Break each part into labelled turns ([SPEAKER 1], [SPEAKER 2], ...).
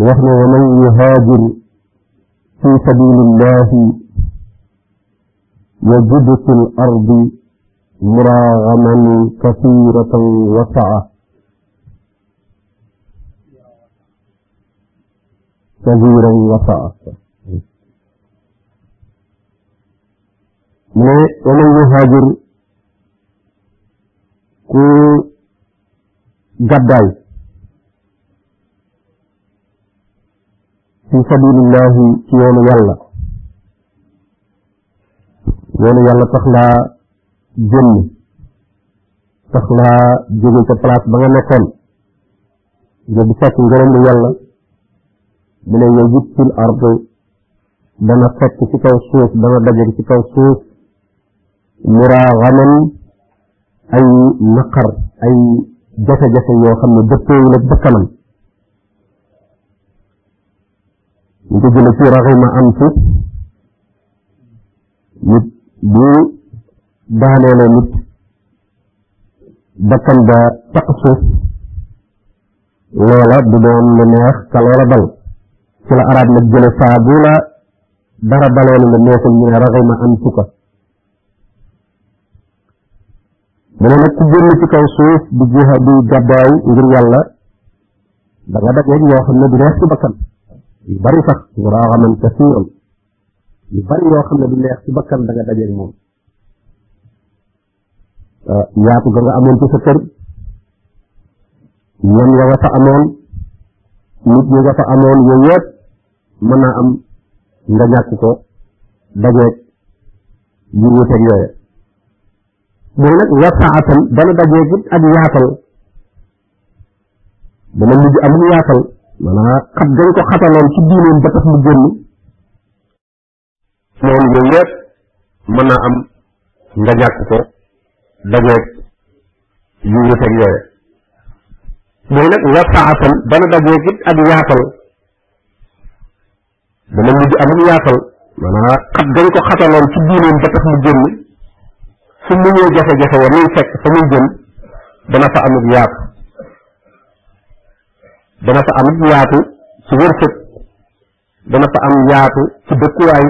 [SPEAKER 1] وحنا ومن يهاجر في سبيل الله وجدت في الأرض مراغما كثيرة وسعة كثيرا وسعة ومن يهاجر ku gàddaay fi sabilillahi ci yoonu yàlla yoonu yàlla tax laa génn tax laa jóge ca place ba nga nekkoon nga di fekk ngërëm lu yàlla mu ne yow it fil ard dana fekk ci kaw suuf dana daje ci kaw suuf muraaxaman ay naqar ay jafe-jafe yoo xam ne dëppoowul ak bakkanam ñu ko jële ci raxima am fu nit bu daaneele nit bakkan ba taq suuf loola du doon lu neex ca loola dal ci la arab nag jële saa bu la dara daloon la neexul ñu ne raxima am suka mu ne nag ku génn ci kaw suuf di jiha di gàddaay ngir yàlla da nga dajeeg yoo xam ne du neex ci bakkan yu bari sax raxaman kasiiran yu bari yoo xam ne du neex ci bakkan da nga dajeeg moom yaatu ga nga amoon ci sa kër ñoom ya nga fa amoon nit ñi nga fa amoon yooyu yëpp mën naa am nga ñàkk ko dajeeg yu wuuteeg yooyu mooy nag wasaatan dana dajeeg it ak yaatal dana mujj am lu yaatal maanaam xat dañ ko xataloon ci diineen ba tax mu génn loolu yooyu yëpp mën naa am nga ñàkk ko dajeeg yu wuteeg yooyu mooy nag nga saatan dana dajeeg it ak yaatal dana mujj am yaatal maanaam xat dañ ko xataloon ci diineem ba tax mu génn fu mu ñëw jafe-jafe ya muy fekk fa muy jëm dana fa amuk yaatu dana fa amuk yaatu ci wërsëg dana fa am yaatu ci dëkkuwaay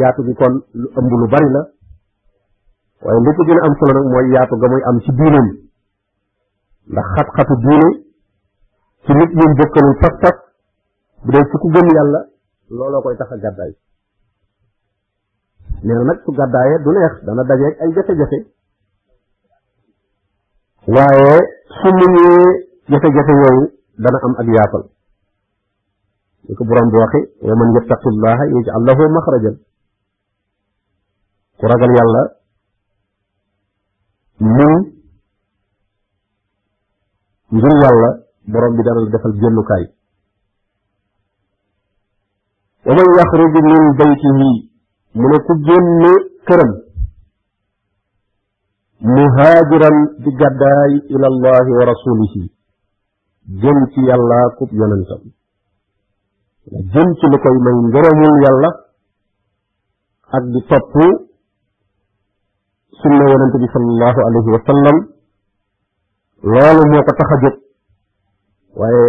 [SPEAKER 1] yaatu gi kon lu ëmb lu bari la waaye li ko gën a am solo nag mooy yaatu ga muy am ci diineem ndax xat-xatu diine ci nit ñun bokkalul pas-pas bu dee ci ku gëm yàlla looloo koy tax a gàddaay nee na nag su gàddaayee du neex dana dajeeg ay jafe-jafe waaye su muñee jafe-jafe yooyu dana am ak yaatal li ko borom bi waxe wa man yattaqillaha yaj'al lahu maxrajan ku ragal yàlla muñ ngir yàlla borom bi dana la defal génnukaay wa man yaxruj min baytihi mu ne ku génn këram muhaajiran di gàddaay ila allahi wa rasulihi jëm ci yàlla kub yonentam jëm ci lu koy may ngërëmul yàlla ak di topp sunna yonent bi sallallahu alayhi wa sallam loolu moo ko tax a jóg waaye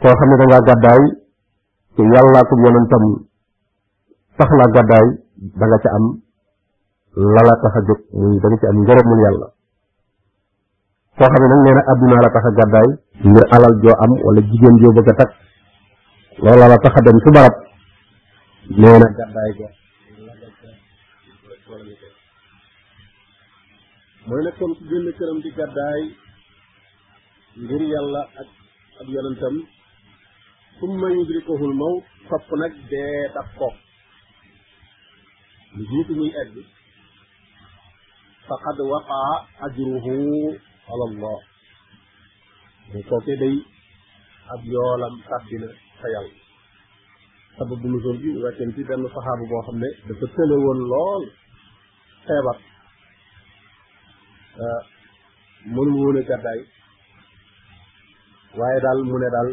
[SPEAKER 1] koo xam ne da ngaa gàddaay te yàllaa ko yonentam tax la gàddaay da nga ca am lala tax a jóg muy da nga ci am ngërëmul yàlla koo xam ne nag nee na adduna la tax a gàddaay ngir alal joo am wala jigéen joo bëgg a takk loola la tax a dem ci barab nee na gàddaay ga
[SPEAKER 2] mooy nag kon ku génn këram di gàddaay ngir yàlla ak ab yonentam summa yudrikuhul mawt topp nag dee daf ko lu jiitu muy egg faqad waqaa ajruhu ala allah mu kooke day ab yoolam tàbbi na sa yàlla sababu nuzul bi wàcceen ci benn saxaabu boo xam ne dafa tële woon lool feebar euh, mënul woon a gàddaay waaye daal mu ne daal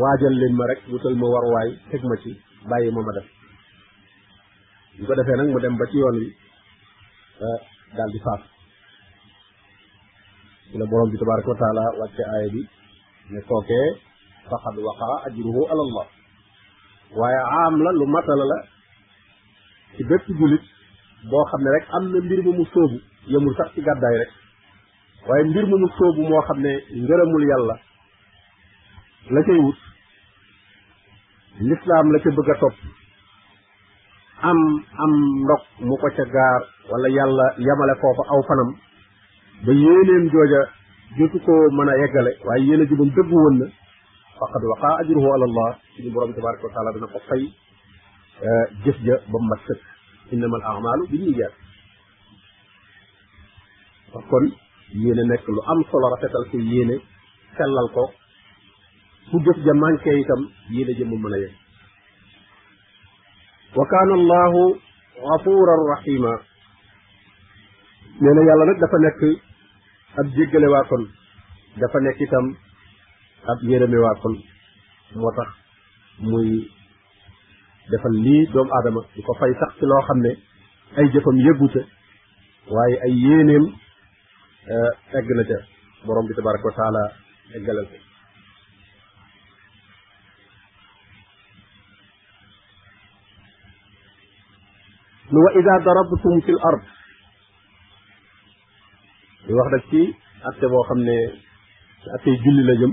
[SPEAKER 2] waajal leen ma rek wutal ma war waay teg ma ci bàyyi ma ma def bu ko defee nag mu dem ba ci yoon wi euh, daal di faat ci la borom bi tabaraka wa taala wàcce aaya bi ne kookee faqad waqa ajruhu ala allah waaye aam la lu matala la ci bépp jullit boo xam ne rek am na mbir mu mu sóobu yemul sax ci gàddaay rek waaye mbir mu mu sóobu moo xam ne ngërëmul yàlla la cay wut lislaam la ca bëgg a topp am am ndox mu ko ca gaar wala yàlla yamale foofa aw fanam ba yéeneen jooja jotu ko mën a yeggale waaye yéene ji moom dëgg woon na faqad waqa ajruhu ala allah suñu borom tabaraka wa taala dana ko fay jëf ja ba mat sëkk innamal amalu bi ñuy jaar kon yéene nekk lu am solo rafetal ko yéene sellal ko fu jëf ja manqué itam yéene ja mu mën a yem wa kaana allahu gafuran rahima nee na yàlla nag dafa nekk ab jéggale waa kon dafa nekk itam ab yërëme waa kon moo tax muy defal lii doomu aadama di ko fay sax ci loo xam ne ay jëfam yëggu ca waaye ay yéeneem eh, egg na ca borom bi tabaraka wa taala eggalal ko nu wa ida darabtum fi l ard di wax nag ci atte boo xam ne ci atte julli la jëm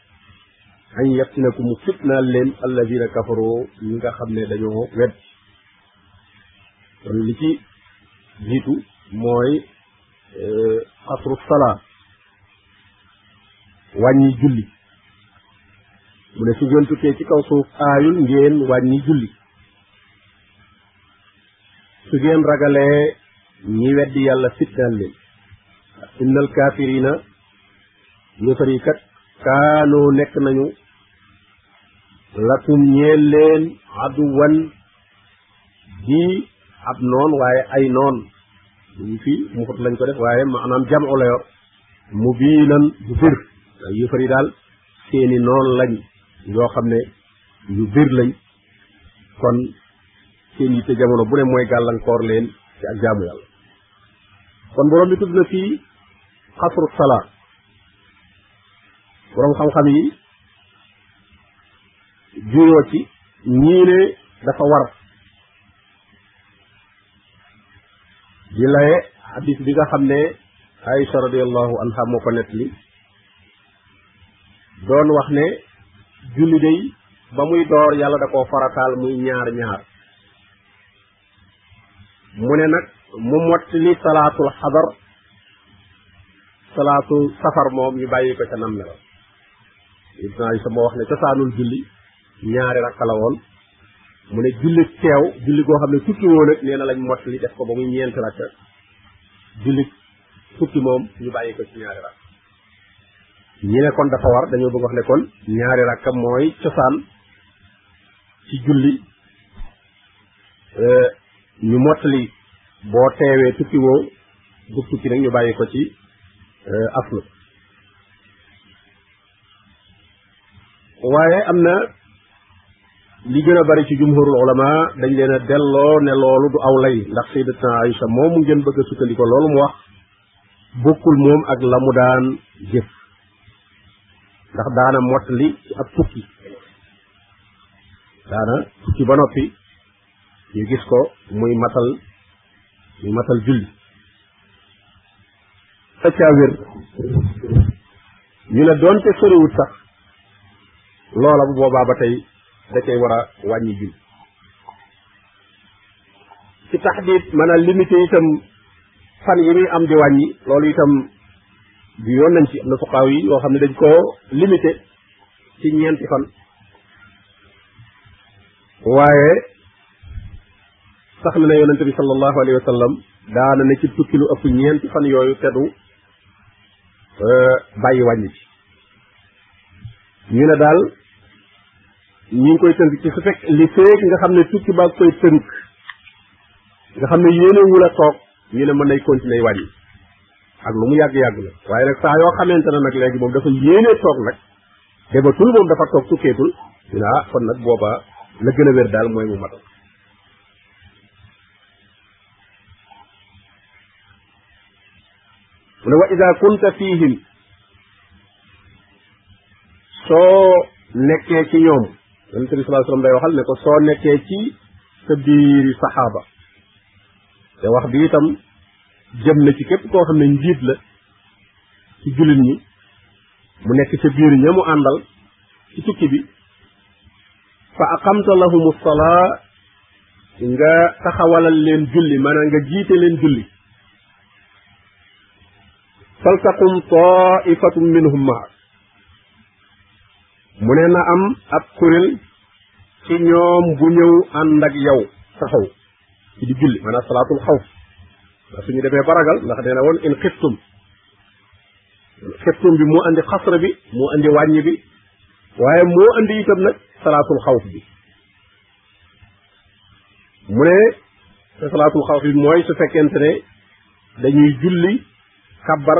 [SPEAKER 2] an yaftinakum mu fitnaal leen alladina kafaroo ñi nga xam ne dañoo wet kon li ci jiitu mooy euh, xasru salaa wàññi julli mu ne su ngeen tukkee ci kaw suuf aayul ngeen wàññi julli su ngeen ragalee ñi weddi yàlla fitnaal leen innal kaafirina yéefar yi kat kaanoo nekk nañu lakum ñeel leen aduwan di ab noon waaye ay noon ñu fii mu xut lañ ko def waaye maanaam jamu la yor mu biinan bu bir waaye yéefar yi daal seeni noon lañ yoo xam ne yu bir lañ kon seen yitte jamono bu ne mooy gàllankoor leen ci ak jaamu yàlla kon borom bi tudd na fii xasru salaa borom xam-xam yi juyoo ci ñii ne dafa war di laye xadis bi nga xam ne Aïcha radiallahu anha moo ko nettali doon wax ne julli day ba muy door yàlla da koo farataal muy ñaar ñaar mu ne nag mu mottali salaatul xadar salaatu safar moom ñu bàyyi ko ca namme la ibn Aysa moo wax ne cosaanul julli ñaari rakka la woon mu ne julli teew julli goo xam ne tukki woon ak nee na lañ mottali def ko ba muy ñeenti rakka julli tukki moom ñu bàyyi ko ci ñaari rakka ñi ne kon dafa war dañoo bëgg wax ne kon ñaari rakka mooy cosaan ci julli euh, ñu mottali boo teewee tukki woo bu tukki nag ñu bàyyi ko ci euh, aslu waaye am na li gën a bari ci jumhurul ulama dañ leen a delloo ne loolu du aw lay ndax sayyidatuna Aïcha moomu ngeen bëgg a sukkandiko loolu mu wax bokkul moom ak la mu daan jëf ndax daana mottali ci ab tukki daana tukki ba noppi ñu gis ko muy matal muy matal julli sa caa wér ñu ne doonte soriwut sax loola bu boobaa ba tey da cay war a wàññi julli ci taxdiid mën a limité itam fan yi muy am di wàññi loolu itam bi yoon nañ ci am na fuqaaw yi yoo xam ne dañ koo limité ci ñeenti fan waaye sax na ne yonente bi sallallahu alayhi wa sallam daana ne ci tukki lu ëpp ñeenti fan yooyu te du euh, bàyyi wàññi ci ñu ne daal ñu ngi koy tënk ci su fekk li feeg nga xam ne tukki baa koy tënk nga xam ne yéene wu la toog ñu ne mën nay continuer wàññi ak lu mu yàgg-yàgg la waaye nag saa yoo xamante ne nag léegi moom dafa yéene toog nag debatul moom dafa toog tukkeetul ñu ne ah kon nag booba la gën a wér daal mooy mu matal mu ne wa ida kunta fihim soo nekkee ci ñoom yonente bi salaa sallam day waxal ne ko soo nekkee ci sa biiri saxaaba te wax bi itam jëm na ci képp koo xam ne njiit la ci jullit ñi mu nekk ca biir ña mu àndal ci tukki bi fa aqamta lahum salaa nga taxawalal leen julli maanaam nga jiite leen julli faltaqum taifatun minhum maa mu ne na am ab kuréel ci ñoom bu ñëw ànd ak yow taxaw ci di julli maanaam salaatul xawf ndax suñu demee baragal ndax nee na woon in xiftum septum bi moo andi xasra bi moo andi wàññi bi waaye moo andi itam nag salaatul xawf bi mu ne te salaatul xawf bi mooy su fekkente ne dañuy julli kabbar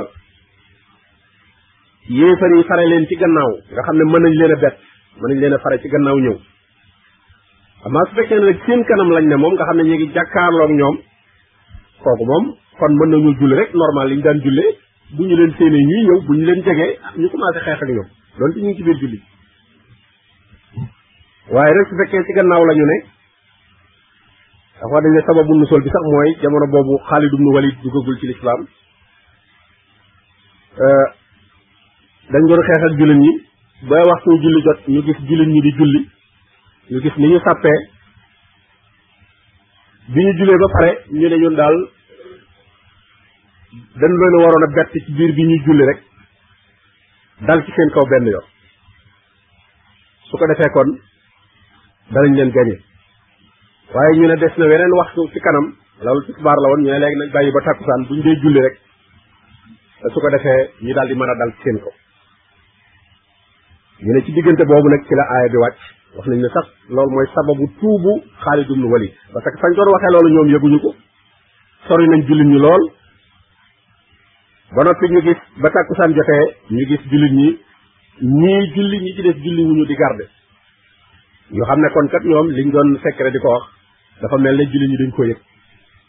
[SPEAKER 2] yéefar yi fare leen ci gannaaw nga xam ne mën nañ leen a bett mën nañ leen a fare ci gannaaw ñëw amaa su fekkee ne nag seen kanam lañ ne moom nga xam ne ñu ngi jàkkaarloog ñoom kooku moom kon mën nañoo julli rek normal li ñu daan jullee bu ñu leen séenee ñuy ñëw bu ñu leen jegee ñu commencé xeex ak ñoom doon ci ñu ngi ci biir julli waaye rek su fekkee ci gannaaw la ñu ne dafa dañ ne sababu nusool bi sax mooy jamono boobu Xaalid ibn Walid duggagul ci lislaam dañ doon xeex ak jullit ñi ba waxtu julli jot ñu gis jullit ñi di julli ñu gis ni ñu sàppee bi ñu jullee ba pare ñu ne ñun daal dañ leen waroon a bett ci biir bi ñuy julli rek dal ci seen kaw benn yoon su ko defee kon danañ leen gañe waaye ñu ne des na weneen waxtu ci kanam loolu tisbaar la woon ñu ne léegi nag bàyyi ba takkusaan buñ dee julli rek su ko defee ñu daal di mën a dal seen ko ñu ne ci diggante boobu nag ci la aaya bi wàcc wax nañ ne sax loolu mooy sababu tuubu Xaalid ibn Walid parce que fañ doon waxee loolu ñoom yëguñu ko sori nañ jullit ñu lool ba noppi ñu gis ba tàkkusaan jotee ñu gis jullit ñi ñii julli ñi ci des julli wuñu di garde ñu xam ne kon kat ñoom liñ doon secret di ko wax dafa mel ne jullit ñi dañ ko yëg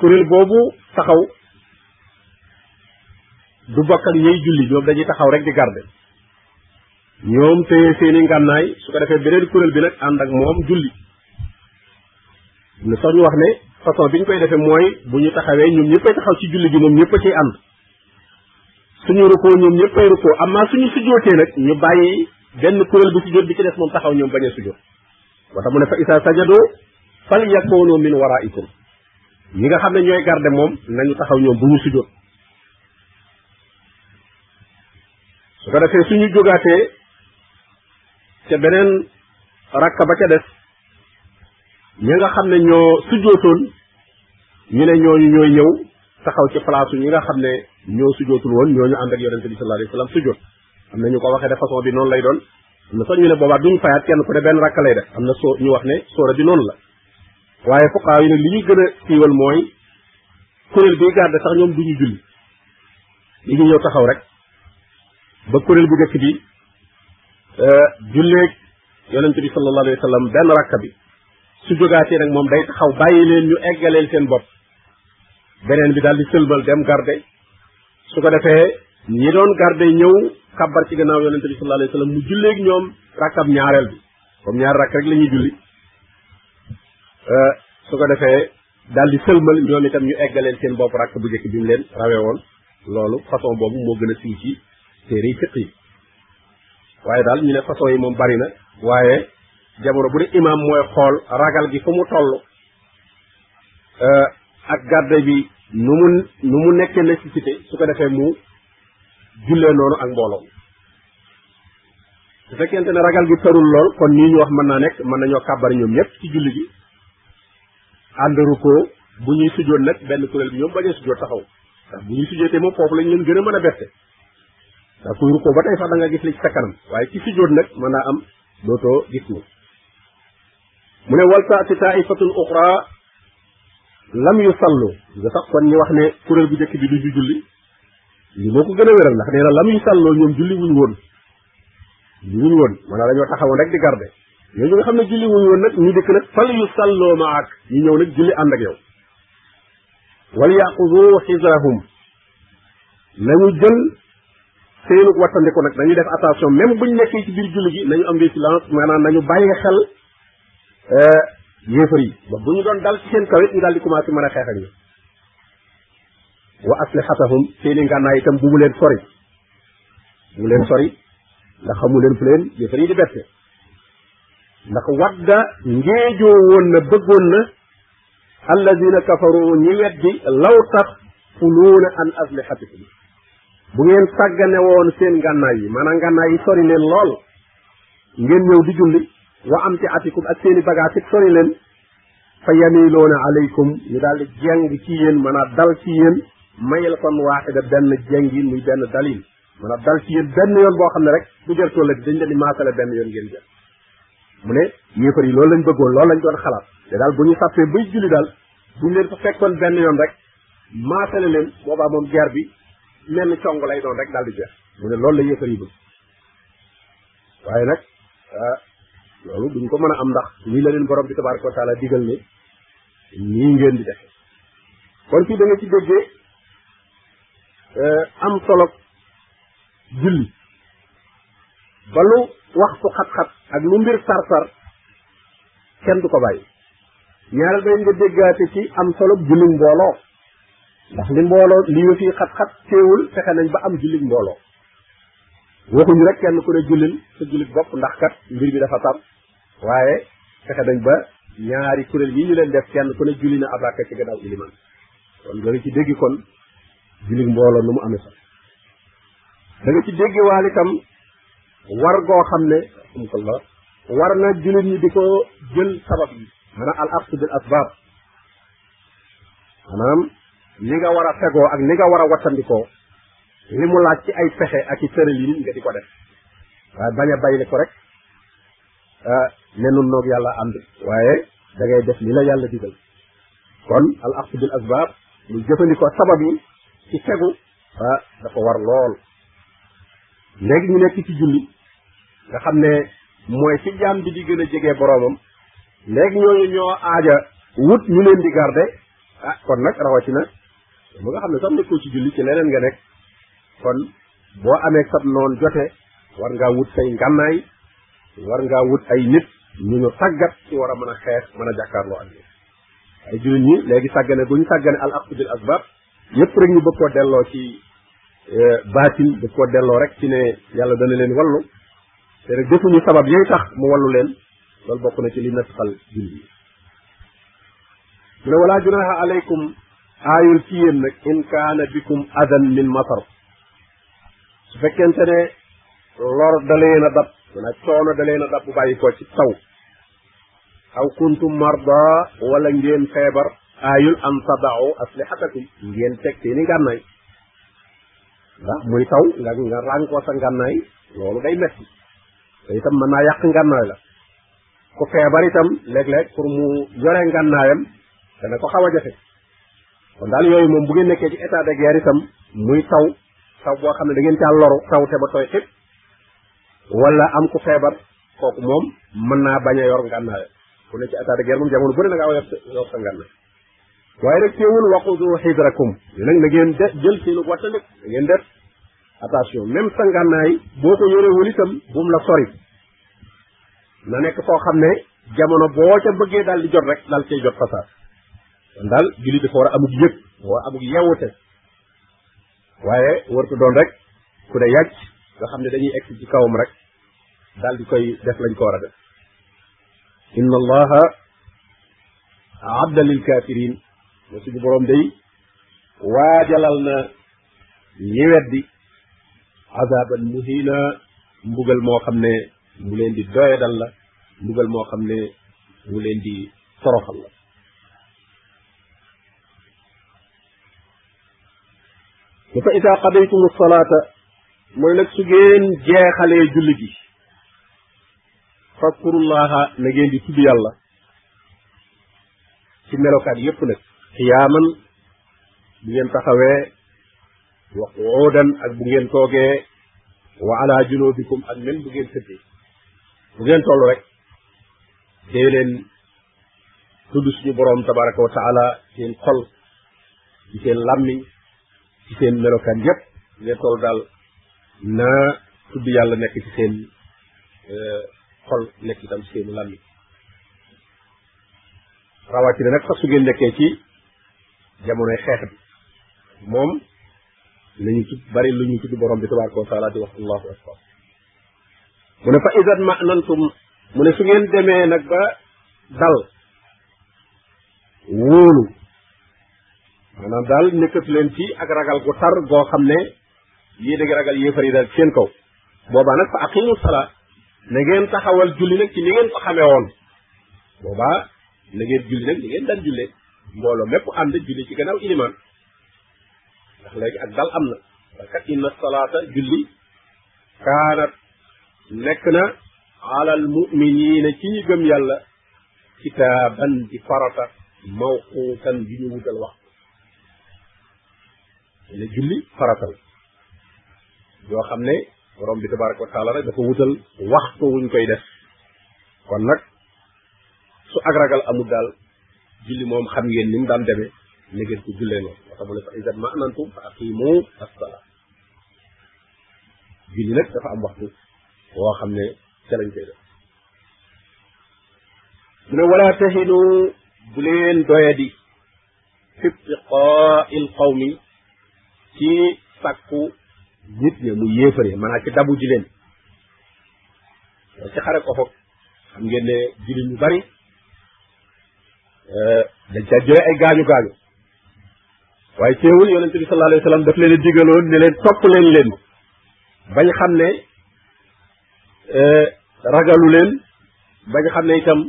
[SPEAKER 2] kuréel boobu taxaw du bokk ak ñiy julli ñoom dañuy taxaw rek di garde ñoom téye seeni ngànnaay su ko defee beneen kuréel bi nag ànd ak moom julli ne sax ñu wax ne façon bi ñu koy defee mooy bu ñu taxawee ñoom ñëppay taxaw ci julli gi moom ñëpp a ciy ànd suñu rukkoo ñoom ñëppay rukkoo amaa suñu sujjootee nag ñu bàyyi benn kuréel bu sujjoot bi ci des moom taxaw ñoom bañ a sujjoot moo tax mu ne fa isa sajadoo fal yakoonoo min waraikum ñi nga xam ne ñooy garde moom nañu taxaw ñoom bu ñu sujjóot su ko defee suñu jógaatee ca beneen rakka ba ca des ñi nga xam ne ñoo sujjootoon ñu ne ñooñu ñooy ñëw taxaw ci place ñi nga xam ne ñoo sujjootul woon ñooñu ànd ak yonente bi sallallahu alayhi wasallam sujjoot am na ñu ko waxee de façon bi noonu lay doon am na sax ñu ne boobaa duñ fayaat kenn ku ne benn rakk lay def am na soo ñu wax ne soora bi noonu la waaye fuqaa yi ne li ñuy gën a siiwal mooy kuréel bi garde sax ñoom duñu julli li ñu ñëw taxaw rek ba kuréel bu njëkk bi euh, julleeg yonente bi sallallahu alayhi wa sallam benn rakka bi su jógaatee nag moom day taxaw bàyyi leen ñu eggaleel seen bopp beneen bi daal di sëlmal dem garde su ko defee ñi doon garde ñëw kabbar ci gannaaw yonente bi sallallahu alayhi wasallam mu julleeg ñoom rakkab ñaareel bi comme ñaar rakk rek la ñuy julli euh, su ko defee daal di sëlmal ñoom itam ñu eggaleen seen bopp rakk bu njëkk bi mu leen rawee woon loolu façon boobu moo gën a siiw ci téere yi fiq yi waaye daal ñu ne façon yi moom bari na waaye jamono bu ne imaam mooy xool ragal gi fu mu toll euh, ak garde bi nu mu nu mu nekkee nécessité su ko defee mu jullee noonu ak mbooloo su fekkente ne ragal gi tarul lool kon nii ñu wax mën naa nekk mën nañoo kàbbar ñoom ñëpp ci julli gi ànd rukkoo bu ñuy sujjoot nag benn kuréel bi ñoom bañ a sujjoot taxaw ndax bu ñuy sujjootee moom foofu lañ leen gën a mën a bette ndax kuy rukkoo ba tey sax da nga gis li ci sa kanam waaye ci sujjoot nag mën naa am dootoo gis ni mu ne wal taati taifatun uxra lam yu sallu nga tax kon ñu wax ne kuréel bu njëkk bi du ñu julli li moo ko gën a wéral ndax nee na lam yu salloo ñoom julli wuñ woon julli wuñ woon maanaam dañoo taxawoon rek di garde ñooñu nga xam ne julli wuñ woon nag ñu dikk nag fal yu salloo ma ak ñu ñëw nag julli ànd ak yow wal yaqudu xisrahum nañu jël seenu wattandiku nag dañuy def attention même buñ nekkee ci biir julli gi nañu am vigilance maanaam nañu bàyyi xel euh, yéefar yi ba bu ñu doon dal ci seen kaw it ñu daal di commencé mën a xeex ak ñu wa aslihatahum seeni ngànnaay itam bu mu leen sori bu mu leen sori ndax xamu leen fu leen yéefar yi di bette ndax wadda ngéejoo woon na bëggoon na alladina kafaru ñi weddi law tax fuluuna an aslihatikum bu ngeen sàggane woon seen ngànnaay yi maanaam ngànnaay yi sori leen lool ngeen ñëw di julli wa am ci atikum ak seeni bagage it sori leen fa yamiloona alaykum ñu daal di jeng ci yéen mën a dal ci yéen mayel kon waaxida benn jengin muy benn dalil mën a dal ci yéen benn yoon boo xam ne rek bu jër tollati dañ leen di maasale benn yoon ngeen jël mu ne yéefar yi loolu lañ bëggoon loolu lañ doon xalaat te daal bu ñu sàppee bay julli daal buñ leen fa fekkoon benn yoon rek maasale leen boobaa moom guerre bi menn cong lay doon rek daal di jeex mu ne loolu la yéefar yi bëgg waaye nag ah, loolu duñ ko mën a am ndax lii la leen borom bi tabaraka wa taala digal ne nii ngeen di def kon fii da nga ci déggee eh, am solo julli ba lu waxtu xat-xat ak lu mbir sar-sar kenn du ko bàyyi ñaareel ba nga déggaate ci am solo julli mbooloo ndax li mbooloo li yëf yi xat-xat teewul fexe nañ ba am julli mbooloo waxuñu rek kenn ku ne jullil sa jullit bopp ndax kat mbir bi dafa tar waaye fexe nañ ba ñaari kuréel yi ñu leen def kenn ku ne julli na ab rakka ci gannaaw iliman kon nga ci dégg kon julli mbooloo nu mu amee sax da nga ci dégg waal itam war goo xam ne amkallah war na jullit ñi di ko jël sabab yi maanaam al aqd bil asbab maanaam li nga war a fegoo ak li nga war a wattandikoo li mu laaj ci ay pexe ak i tëralin nga di ko def waaye bañ a bàyyi ko rek ah ne nun noog yàlla ànd waaye da ngay def li la yàlla digal kon al axdu bil asbaab mu jëfandikoo sabab yi ci fegu ah dafa war lool léegi ñu nekk ci julli nga xam ne mooy fi jaam bi di gën a jege boroomam léegi ñooñu ñoo aaja wut ñu leen di garde ah kon nag rawatina mu nga xam ne sax nekkoo ci julli ci leneen nga nekk kon boo amee sab noon jote war ngaa wut say ngànnaay war ngaa wut ay nit ñu ñu tàggat ci war a mën a xeex mën a jàkkaarloo ak ñoom ay jullit ñi léegi sàggane bu ñu sàggane al aqdu bil asbab yépp rek ñu bëgg koo delloo ci eh, baatin bëgg koo delloo rek ci ne yàlla dana leen wallu te rek defuñu sabab yay tax mu wallu leen loolu bokk na ci li natxal jullit yi mu ne walaa junaha alaykum aayul ci yéen nag in kaana bikum adan min matar su fekkente ne lor da leen a dab maanaam coono da leen a dab bu bàyyi ko ci taw aw kuntum marda wala ngeen feebar aayul an tadau aslihatakum ngeen teg seeni ngànnaay ndax muy taw nga nga rànkoo sa ngànnaay loolu day metti te itam mën naa yàq ngànnaay la ku feebar itam léeg-léeg pour mu yore ngànnaayam dana ko xaw a jafe kon daal yooyu moom bu ngeen nekkee ci état de guerre itam muy taw taw boo xam ne da ngeen caa loru taw te ba tooy xib wala am ku feebar kooku moom mën naa bañ a yor ngànnaayam ku ne ci état de guerre moom jamono bu ne da ngaa war a yor sa ngànnaay waaye nag teewul waqudu xidrakum nag na ngeen de jël seenu wattandik na ngeen def attention même sa ngànnaay boo ko yorewul itam bu mu la sori na nekk koo xam ne jamono boo ca bëggee daal di jot rek daal cay jot fasaas kon daal jullit dafa war a amug yëg war a amug yewwute waaye wartu doon rek ku ne yàcc nga xam ne dañuy egg ci kawam rek daal di koy def lañ ko war a def inna allaha abda lil kafirin ba suñu borom day waajalal na ñi weddi azaban muhina mbugal moo xam ne mu leen di doyadal la mbugal moo xam ne mu leen di toroxal la mu fa ida qadaytum salaata mooy nag su ngeen jeexalee julli gi fadkurullaha na ngeen di tudd yàlla ci melokaan yépp nag xiyaaman bu ngeen taxawee wa quudan ak bu ngeen toogee wa ala junubikum ak même bu ngeen tëddee bu ngeen toll rek dee leen tudd suñu boroom tabaraka wa taala seen xol ci seen làmmiñ ci seen melokaan yépp ne toll daal na tudd yàlla nekk ci seen euh, xol nekk itam ci seenu làmmiñ rawatina nag sax su ngeen nekkee ci jamonoy xeex bi moom lañu tudd bari lu ñu tudd borom bi tabaraka wa taala di wax allahu akbar mu ne fa idan ma nantum mu ne su ngeen demee nag ba dal wóolu maanaam daal nekkatu leen ci ak ragal gu tar goo xam ne yéen a ngi ragal yéefar yi daal seen kaw boobaa nag fa aqimu salaat na ngeen taxawal julli nag ci ni ngeen ko xamee woon boobaa na ngeen julli nag ni ngeen daan jullee mbooloo mépp ànd julli ci gannaaw ilimaan ndax léegi ak dal am na parce que inna salaata julli kaanat nekk na alal muminina ci ñi gëm yàlla kitaaban di farata mawquutan bi ñu wutal wax ne julli farata la yoo xam ne borom bi tabaraka wa taala rek dafa wutal waxtu wuñ koy def kon nag su ak ragal amul daal julli moom xam ngeen ni mu daan demee ne ngeen ko jullee noonu moo tax mu ne fa iza ma'nantum fa aqimu as-salaa julli nag dafa am waxtu woo xam ne ca lañ koy def mu ne wala tahinu bu leen doyadi fi ibtiqaa il qawmi ci sàkku nit ña mu yéefare maanaam ci dabu ji leen ci xare ko foog xam ngeen ne jullit ñu bari eh, dañ ca jële ay gaañu gaañu waaye teewul yonente bi sallallahu alayhi wa sallam daf leen a digaloon ne leen topp leen leen bañ xam ne eh, ragalu leen ba nga xam ne itam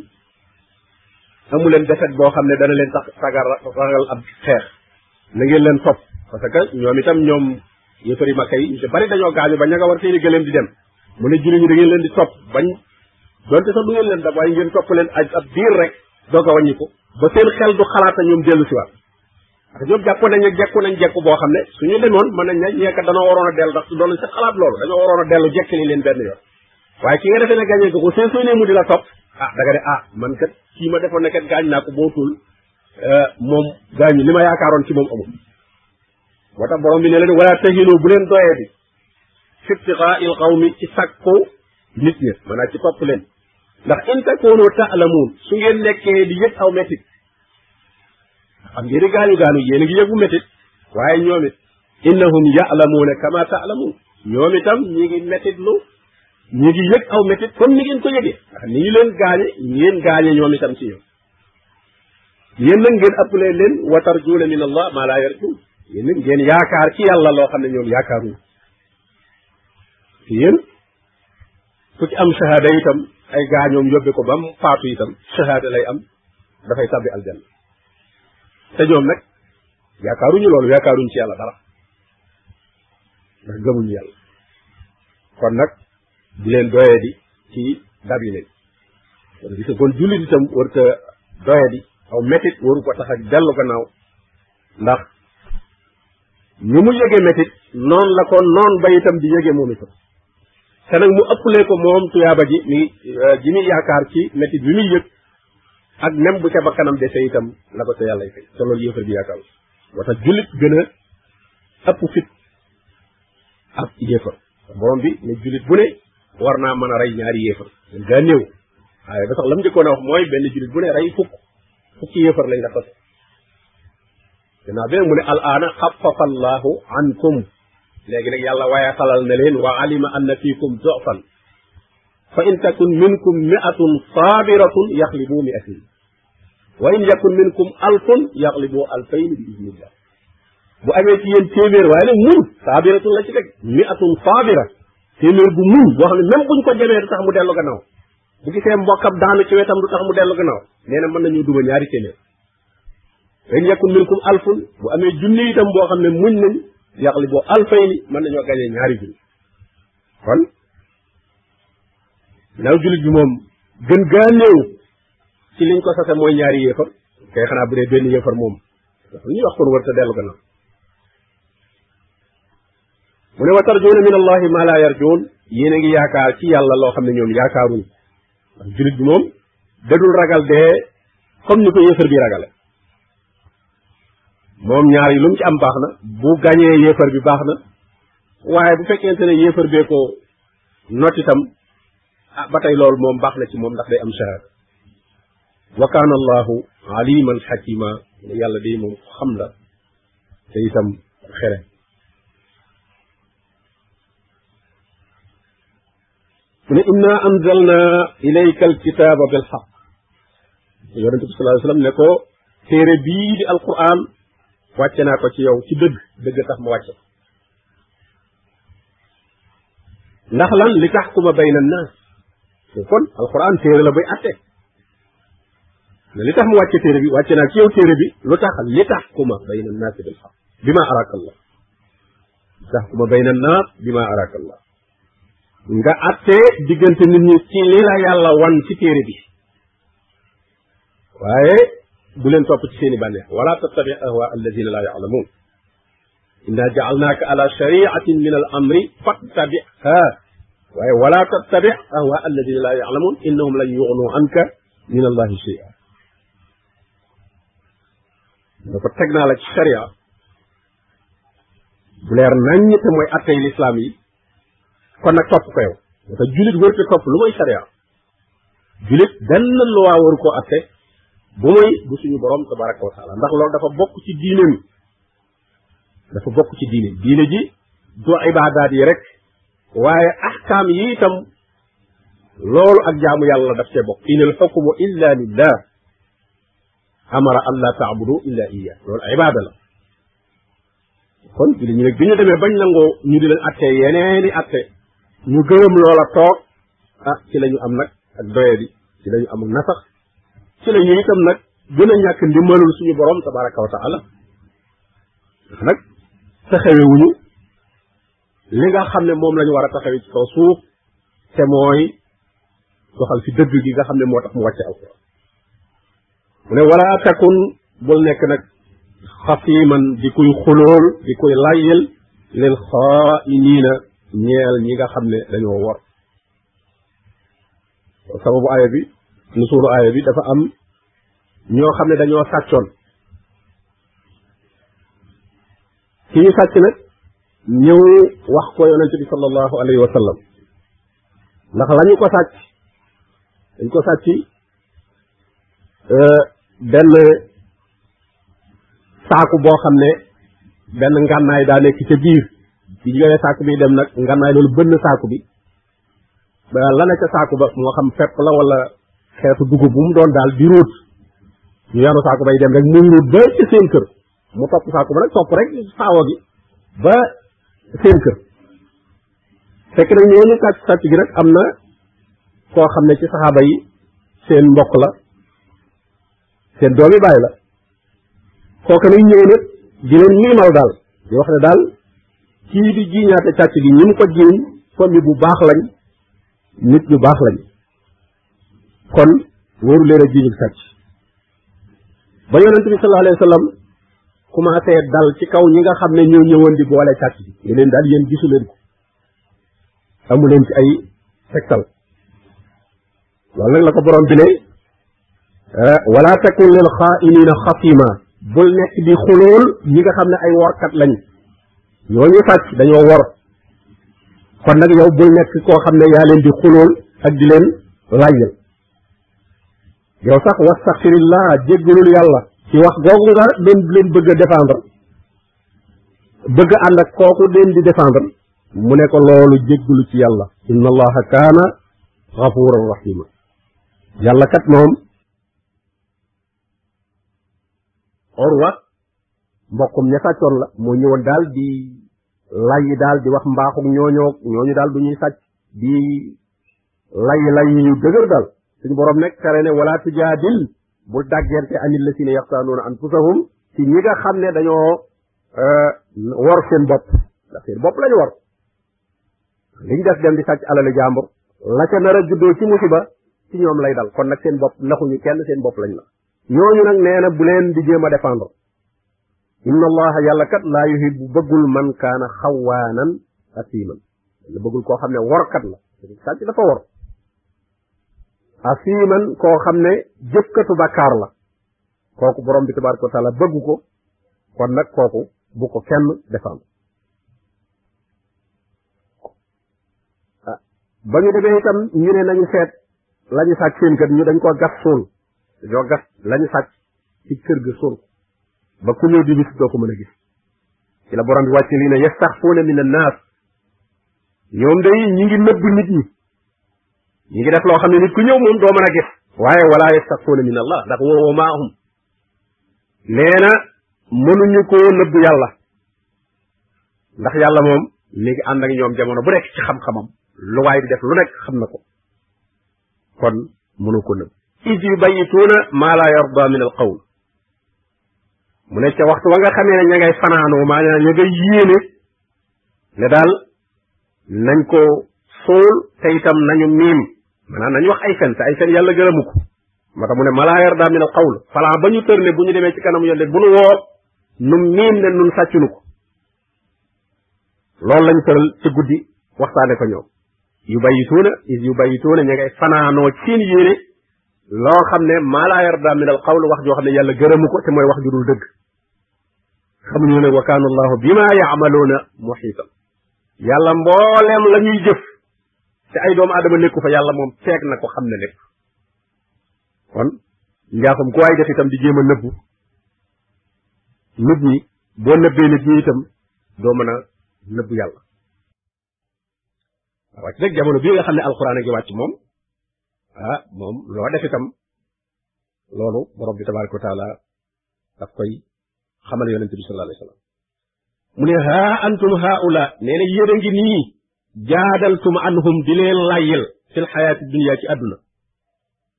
[SPEAKER 2] amu leen defet boo xam ne dana leen tax sagar ragal ab xeex na ngeen leen topp parce que ñoom itam ñoom yëfari makka yi ñu bari dañoo gaañu ba ña nga war seeni gëleem di dem mu ne julli ñi da ngeen leen di topp bañ donte sax du ngeen leen dab waaye ngeen topp leen ak ab diir rek doog a wàññi ko ba seen xel du xalaata ñoom dellu si waat ndax ñoom jàppoon nañ ne jekku nañ jekku boo xam ne suñu demoon mën nañ ne ñeeka danoo waroon a dellu ndax doon nañ sa xalaat loolu dañoo waroon a dellu jekk ni leen benn yoon waaye ki nga defee ne gàñee ko ko seen sooy ne mu di la topp ah da nga ne ah man kat kii ma defoon ne kat gaañ naa ko boo tuul euh, moom gaañu li ma yaakaaroon ci moom amul moo tax borom bi ne leen wala tahinu bu leen doyee bi fi ibtigaa il qawmi ci sàkku nit ña maanaam ci topp leen ndax in takoonu taalamuun su ngeen nekkee di yëg aw métit xam ngeen di gaañu gaañu yéen a ngi yëgu métit waaye ñoom it innahum yaalamuuna kama taalamuun ñoom itam ñi ngi métit lu ñi ngi yëg aw métit comme ni ngeen ko yëgee ndax ni ñu leen gaañe ngeen gaañe ñoom itam ci ñoom yéen nag ngeen appelé leen wa tarjuuna min allah ma laa yarjuun yéen nag ngeen yaakaar ci yàlla loo xam ne ñoom yaakaaruñu te yéen ku ci am shahada itam ay gaañoom yóbbe ko ba mu faatu itam shahada lay am dafay tàbbi aljanna te ñoom nag yaakaaruñu loolu yaakaaruñu ci yàlla dara ndax gëmuñu yàlla kon nag bu leen doyee di ci dab yi leen kon gis kon jullit itam war ko doyee di aw métit waru ko tax a dellu gannaaw ndax ni mu yëgee métit noonu la ko noon ba itam di yëgee moom itam te nag mu ëpplee ko moom tuyaaba ji mi euh, ji muy yaakaar ci métit bi muy yëg ak même bu ca bakkanam desee itam la ko ca yàlla fay te loolu yëfar bi yaakaar moo tax jullit gën a ëpp fit ak yëfar borom bi ne julit bu ne war naa mën a rey ñaari yéefar dañ gaa néew waaye ba sax lam njëkkoon a wax mooy benn julit bu ne rey fukk fukki yéefar lañ la tos gannaaw bee mu ne al aana xafafa allahu ankum léegi nag yàlla waaye xalal na leen wa alima anna fiikum dofan fa in takun minkum mi'atun sabiratun yaxlibu mi'atin wa in yakun minkum alfun yaglibu alfayni bi idnillah bu amee ci yéen téeméer waaye nag muñ saabiratun la ci teg mi atum saabira téeméer bu muñ boo xam ne même buñ ko jamee du tax mu dellu gannaaw bu gisee mbokkam daanu ci wetam du tax mu dellu gannaaw nee na mën nañu duma ñaari téeméer wa in yakun minkum alfun bu amee junni itam boo xam ne muñ nañ yaglibu alfayni mën nañoo gañee ñaari junni kon naaw jullit bi moom gën gaa néew ci liñ ko sase mooy ñaari yéefar kay xanaa bu dee benn yéefar moom ñuy wax kon war sa dellu gannaaw mu ne wa tarjuuna min allahi ma la yarjuun yéen a ngi yaakaar ci yàlla loo xam ne ñoom yaakaaruñ ndax julit bi moom dadul ragal dee comme ni ko yéefar bi ragale moom ñaar yi lu mu ci am baax na bu gañee yéefar bi baax na waaye bu fekkente ne yéefar bee ko not itam ah ba tey loolu moom baax na ci moom ndax day am shahaada wa kaana allahu aliman xakima yàlla day moom xam la te itam xere mu ne inna anzalna ilayka alkitaba bilxaq yonente bi sallallahu alayhi wasallam ne ko téere bii di alquran wàcce naa ko ci yow ci dëgg dëgg tax ma wàcce ndax lan li tax kuma bayna nas kon alquran téere la bay atte li tax mu wàcce téere bi wàcce naa ci yow téere bi lu tax li tax kuma bayna nas bil haqq bima araka allah li tax kuma bayna nas bima araka allah nga atte diggante nit ñi ci li la yàlla wan ci téere bi waaye bu leen topp ci seeni bànneex wala tattabi ahwa alladina la yaalamuun inna jaalnaaka ala shariatin min al amri fattabiha waaye wala tattabi ahwa alladina laa yaalamuun innahum lan yuxnu anka min allahi shay'a da ko teg naa la ci sharia bu leer naññ te mooy attey lislaam yi kon nag topp ko yow moo tax julit wër te topp lu mooy sharia julit benn loi waru koo atte bu mooy bu suñu borom tabaraka wa taala ndax loolu dafa bokk ci diine mi dafa bokk ci diine diine ji du ibaadaat yi rek waaye ahkaam yi itam loolu ak jaamu yàlla daf cee bokk inal xukmu illa lillah amara an la taabudu illa iya loolu ibaada la kon ci li ñu ne bi ñu demee bañ nangoo ñu di leen atte yeneeni atte ñu gërëm loola toog ah ci la ñu am nag ak doye bi ci la ñu am nasax ci la ñu itam nag gën a ñàkk ndimbalul suñu borom tabaraka wa taala ndax nag taxawewuñu li nga xam ne moom lañu war a taxawe ci kaw suuf te mooy doxal fi dëgg gi nga xam ne moo tax mu wàcce alquran mu ne wala takun bul nekk nag xasiman di kuy xulool di kuy layyel lil xaainiina ñeel ñi nga xam ne dañoo wor sababu aaya bi nu suuru aaya bi dafa am ñoo xam ne dañoo sàccoon ki ñu sàcc nag ñëw wax ko yonent bi sallallahu alayhi wa sallam ndax la ñu ko sàcc dañ ko sàcc euh, benn saaku boo xam ne benn ngànnaay daa nekk ca biir bi ñu yoree saaku bi dem nag ngànnaay loolu bënn saaku bi la ne ca saaku ba moo xam fepp la wala xeetu dugub bu mu doon daal di ruut ñu yanu saaku bay dem rek muy ruut ba ci seen kër mu topp saaku ba rek topp rek saawa gi ba seen kër fekk nag ñooñu sàcc sàcc gi nag am na koo xam ne ci saxaaba yi seen mbokk la seen doomi bàyyi la kooka nag ñëw nag di leen liimal daal di wax ne daal kii di jiiñaate càcc gi ñi mu ko jiiñ famille bu baax lañ nit ñu baax lañ kon wóoru leen a jiiñu sàcc ba yonent bi sallallahu alayhi wa sallam commencé dal ci kaw ñi nga xam ne ñoo ñëwoon di boole càcc bi ne leen daal yéen gisu leen ko amu leen ci ay tegtal loolu nag la ko borom bi ne eh, wala takun lil xaainina xasima bul nekk di xulool ñi nga xam ne ay workat lañ ñooñu sàcc dañoo wor kon nag yow bul nekk koo xam ne yaa leen di xulool ak di leen laajal yow sax wastaxfirillah jéggalul yàlla ci wax googu nga doon leen bëgg a défendre bëgg ànd ak kooku leen di défendre mu ne ko loolu jéggulu ci yàlla inna allaha kaana gafuran rahima yàlla kat moom orwa mbokkum ña sàccoon la moo ñëwoon daal di lay daal di wax mbaaxuk ñooñoo ñooñu daal du ñuy sàcc di lay lay yu dëgër dal suñu borom nekk tere ne wala tujaadil bul dàggante anil la si ne yaxtaanuuna anfusahum ci ñi nga xam ne dañoo euh, war seen bopp ndax seen bopp lañu war liñ def dem di sàcc alali jàmbur la ca nar a juddoo ci musiba ci ñoom lay dal kon nag seen bopp naxuñu kenn seen bopp lañ la ñooñu nag nee na bu leen di jéem a défendre inna allaha yàlla kat laa yuhibbu bëggul man kaana xawaanan asiman la bëggul koo xam ne workat la sàcc dafa wor asiman koo xam ne jëfkatu bàkkaar la kooku borom bi tabaraka wa taala bëgg ko kon nag kooku bu ko kenn defal ah, ba ñu demee itam ñu ne nañu seet lañu sàcc seen kër ñu dañ ko gas suul dañoo gas lañu sàcc ci kër ga sóor ba ku ñëw di bis doo ko mën a gis ci la borom bi wàcce lii ne yastaxfuuna min annaas ñoom day ñi ngi nëbb nit ñi ñi ngi def loo xam ne nit ku ñëw moom doo mën a gis waaye wala yastaxfuuna min allah ndax wa wa maahum nee na mënuñu koo nëbb yàlla ndax yàlla moom mi ngi ànd ak ñoom jamono bu nekk ci xam-xamam lu waay di def lu nekk xam na ko kon mënu ko nëbb is yu bayituuna maa laa yarda min al qawl mu ne ca waxtu wa nga xamee ne ña ngay fanaanoo maanaam ña ngay yéene ne daal nañ ko suul te itam nañu miim maanaam nañu wax ay fen te ay fen yàlla gërëmu ko moo tax mu ne malaa yarda min al qawl falaa ba ñu tër ne bu ñu demee ci kanam yoon de bu nu woo nu miim ne nun sàccunu ko loolu lañ tëral ci guddi waxtaane ko ñoom yu bayituuna is yu bayituuna ña ngay fanaanoo ci seen yéene loo xam ne maa laa yarda min al qawl wax joo xam ne yàlla gërëmu ko te mooy wax ju dul dëgg xamuñu ne wa kaana allahu bima yaamaluuna muxiitan yàlla mbooleem la ñuy jëf te ay doomu aadama nekku fa yàlla moom feeg na ko xam ne lépp kon njaaxum ku waay def itam di jéem a nëbbu nit ñi boo nëbbee nit ñi itam doo mën a nëbb yàlla waaw wàcc nag jamono bii nga xam ne alxuraan a ngi wàcc moom ah moom loo def itam loolu borom bi tabaraka wa taala daf koy xamal yonente bi sallallahu alayhi wa sallam mu ne haa antum haula nee na yéen a ngi nii jaadaltum anhum di leen layyil fil xayaati dunia ci àdduna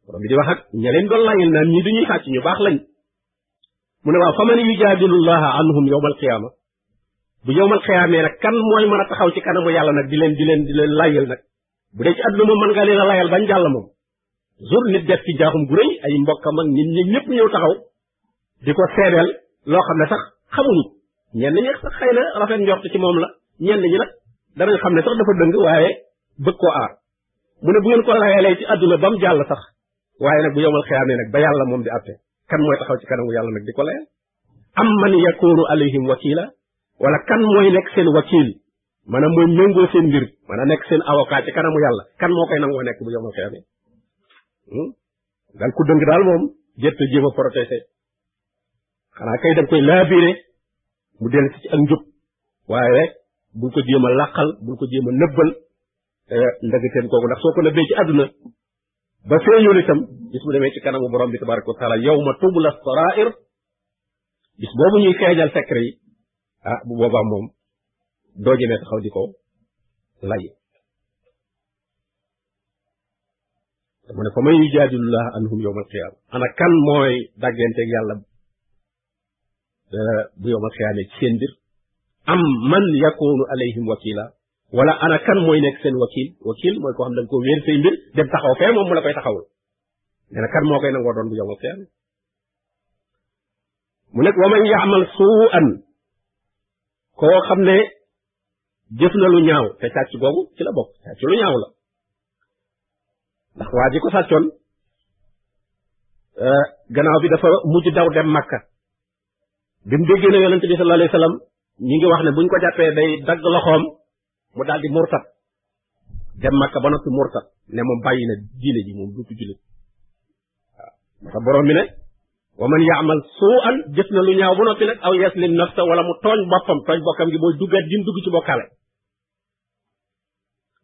[SPEAKER 2] borom bi di wax ak ña leen doon layyil naan ñii du ñuy sàcc ñu baax lañ mu ne waaw fa man yujaadilu llaha anhum yowma alqiyaama bu yowma alqiyaamee nag kan mooy mën a taxaw ci kanamu yàlla nag di leen di leen di leen layal nag bu dee ci àdduna moom mën nga leen a layal bañ jàll moom jour nit def ci jaaxum gu rëy ay mbokkam ak nit ñi ñëpp ñëw taxaw di ko seedeel loo xam ne sax xamuñu ñenn ñi sax xëy na rafet njort ci moom la ñenn ñi nag danañ xam ne sax dafa dëng waaye bëgg koo aar mu ne bu ngeen ko layalee ci àdduna ba mu jàll sax waaye nag bu yowmal xiyaamee nag ba yàlla moom di atte kan mooy taxaw ci kanamu yàlla nag di ko layal am man yakunu alayhim wakila wala kan mooy nekk seen wakil maanaam mooy méngoo seen mbir maanaam nekk seen avocat ci kanamu yàlla kan moo koy nangoo nekk bu yowmal xiyaamee hmm? daal ku dëng daal moom jëtt jéem a protégé xanaa kay da koy laabiré mu dellu ci ak njub waaye rek bul ko jéem a làqal bul ko jéem a nëbbal eh, ndagateen kooku ndax soo ko nëbbee ci àdduna ba feeñul itam bis bu demee ci kanamu borom bi tabaraka wa taala yow ma tubla sarair bis boobu ñuy feeñal secret yi ah bu boobaa moom doo jëmee taxaw di ko lay mu ne fa man yujaadilullah anhum yowmal qiyaama ana kan mooy dagganteeg yàlla euh, bu yowmal xiyaamee ci seen mbir am man yakunu alayhim wakila wala ana kan mooy nekk seen wakil wakil mooy koo xam da nga ko wéer say mbir dem taxaw fee moom mu la koy taxawul nee na kan moo koy nangoo doon bu yowmal xiyaamee mu nekk wa man yaamal suu an koo xam ne jëf na lu ñaaw te càcc googu ci la bokk càcc lu ñaaw la ndax waa ji ko sàccoon euh, gannaaw bi dafa mujj daw dem Makka bi mu déggee ne yonente bi sallallahu alayhi wasallam ñi ngi wax ne buñ ko jàppee day dagg loxoom mu daal di murtat dem Makka ba noppi murtat ne moom bàyyi na diine ji moom duutu jullit waaw sa borom bi ne wa man yaamal suu'an jëf na lu ñaaw ba noppi nag aw yaslim nafsa wala mu tooñ boppam tooñ bokkam gi mooy duggaat jim dugg ci bokkaale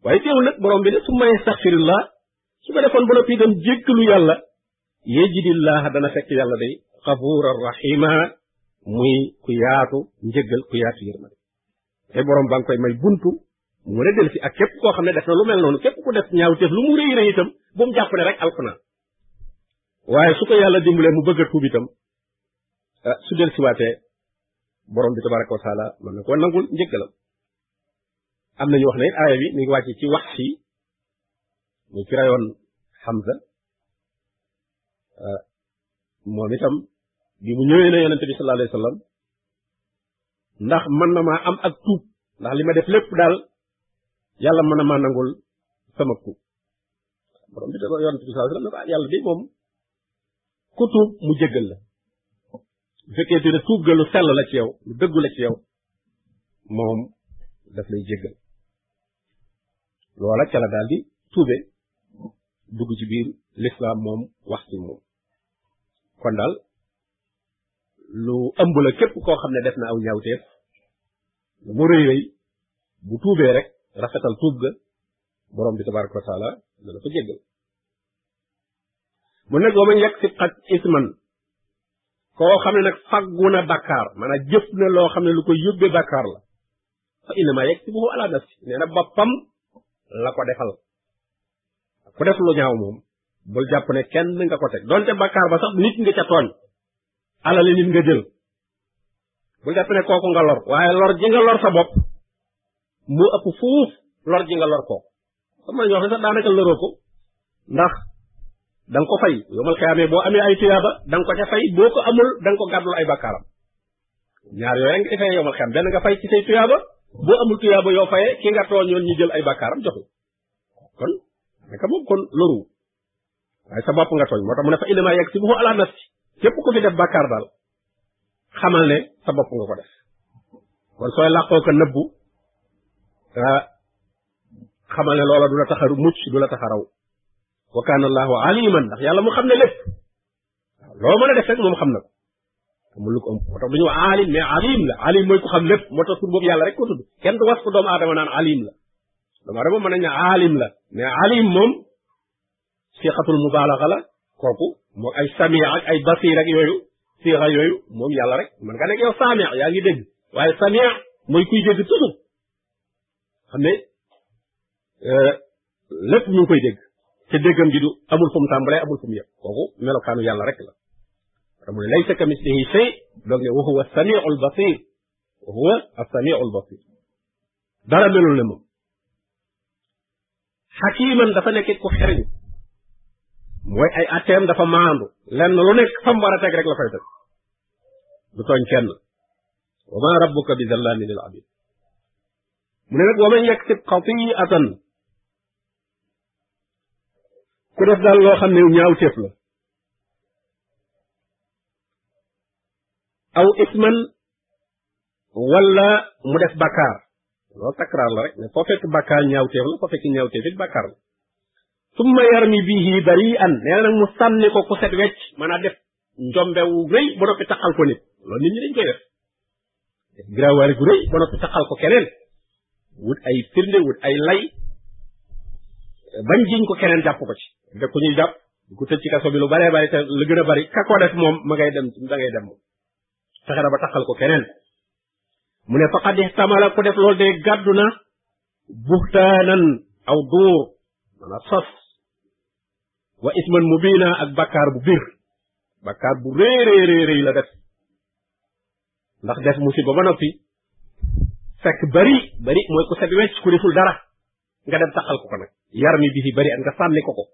[SPEAKER 2] waaye teewul nag borom bi ne su ma yastaxfirullah su ko defoon ba noppi dem jéggalu yàlla yejidillaaha dana fekk yàlla day xafuura rahima muy ku yaatu njëggal ku yaatu yërmande te borom ba nga koy may buntu mu ne del si ak képp koo xam ne def na lu mel noonu képp ku def ñaaw teef lu mu rëy rëy itam bu mu jàpp ne rek alku naa waaye su ko yàlla dimbalee mu bëgg a tuub itam ah, su del siwaatee borom bi tabaraka wa taala mën na ko nangul njëggalam am nañu wax ne aaya bi mi ngi wàcc ci wax si mu ci rayoon Hamza euh, moom itam bi mu ñëwee ne yonente bi sallallahu alayhi wasallam ndax mën na maa am ak tuub ndax li ma def lépp daal yàlla mën na maa nangul sama tuub borom bi da yonente bi sallallahu alayhi wasallam ne ko ah, yàlla de moom ku tuub mu jéggal la bu fekkee te ne tuub ga lu sell la ci yow lu dëggu la ci yow moom daf lay jéggal loola ca la daal di tuube dugg ci biir lislaam moom wax ci moom kon daal lu ëmb la képp koo xam ne def na aw ñaawteef lu mu rëy rëy bu tuubee rek rafetal tuub ga borom bi tabaraka wa taala dana ko jéggal mu nag wa man yag si xat isman koo xam ne nag faggu na bakkaar maanaam jëf na loo xam ne lu ko yóbbe bakkaar la fa innama yag si buhu ala nafsi nee na boppam la ko defal ku def lu ñaaw moom bul jàpp ne kenn nga ko teg donte bakkaar ba sax nit nga ca tooñ alali nit nga jël bul jàpp ne kooku nga lor waaye lor ji nga lor sa bopp mu ëpp fuuf lor ji nga lor kooku am na ñoo xam ne sax daanaka lëroo ko ndax da nga ko fay yomal xiyaamee boo amee ay tuyaaba da nga ko ca fay boo ko amul da nga ko gàddul ay bàkkaaram ñaar yooyu nga fayee yomal xiyaam benn nga fay ci say tuyaaba boo amul tuyaaba yoo fayee ki nga tooñoon ñu jël ay bàkkaaram jox kon naka moom kon loru waaye sa bopp nga tooñ moo tax mu ne fa innama yaksibuhu ala nafsi képp ku fi def bàkkaar daal xamal ne sa bopp nga ko def kon sooy làqoo ko nëbbu ah, xamal ne loola du la tax a mucc du la tax a raw wa kaana allahu aliman ndax yàlla mu xam ne lépp waaw loo mën a def rek moom xam na ko amul lu ko ëmb moo tax duñu wax alim mais alim la alim mooy ku xam lépp moo tax tur boobu yàlla rek ko tudd kenn du was ko doomu aadama naan alim la doomu aadama mën nañ ne alim la mais alim moom siqatul mubaalaxa la kooku moo ay samia ak ay basir ak yooyu siqa yooyu moom yàlla rek mën nga nekk yow samia yaa ngi dégg waaye samia mooy kuy dégg toujours xam ne euh, lépp mi ngi koy dégg te déggam gi du amul fu mu tàmbalee amul fu mu yëpp kooku melokaanu yàlla rek la xam ne laysa ka mislihi shay doog ne wa huwa samiu al basir wa huwa as samiu al basir dara melul ne moom xakiman dafa nekk ku xereñ mooy ay atteem dafa maandu lenn lu nekk fam war a teg rek la fay teg du tooñ kenn wa ma rabbuka bi zallamin lil abid mu ne nag wa man yaksib xatiatan ku def daal loo xam ne ñaaw téef la aw isman wala mu def bakkaar loolu takraar la rek ne foo fekk bakkaar ñaaw téef la foo fekk ñaaw téef it bakkaar la summa yarmi bihi bari an nee na nag mu sànni ko ku set wecc maanaam def njombe wu rëy ba noppi taxal ko nit loolu nit ñi dañ koy def giraawaale gu rëy ba noppi taxal ko keneen wut ay firnde wut ay lay bañ jiñ ko keneen jàpp ko ci da ku ñuy jàpp di ko tëj ci kaso bi lu baree bari te lu gën a bari ka ko def moom ma ngay dem da ngay dem moom fexe na ba taxal ko keneen mu ne faqad ihtamala ku def loolu de gàddu na buxtaanan aw duur mana sos wa isman mubina ak bakkaar bu bir bakkaar bu rëy rëy rëy rëy la def ndax def musiba ba noppi fekk bari bari mooy ku set wecc ku deful dara nga dem taxal ko ko nag yar mi bi bari ak nga sànni ko ko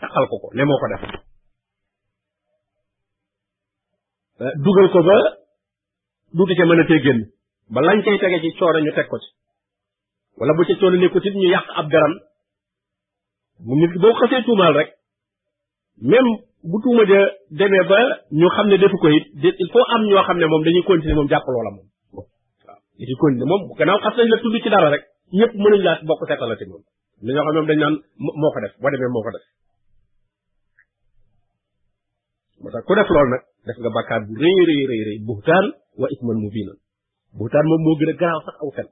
[SPEAKER 2] taxal ko ko ne moo ko def eh, dugal ko ba duutu ca mën a tee génn ba lañ cay tege ci coono ñu teg ko ci wala bu ca coono nekkut it ñu yàq ab garam mu nit ki boo xasee tuumaal rek même bu tuuma ja demee ba ñu xam ne defu ko it il faut am ñoo xam ne moom dañuy continuer moom jàpp loola moom waaw dañuy continuer moom gannaaw xas nañ la tudd ci dara rek ñëpp mënuñ laa bokk seetalati moom li nga xam ne moom dañ naan moo ko def boo demee moo ko def moo tax ku def loolu nag def nga bàkkaar bu rëy rëy rëy rëy buxtaan wa isman mubinan buxtaan moom moo gën a garaaw sax aw fen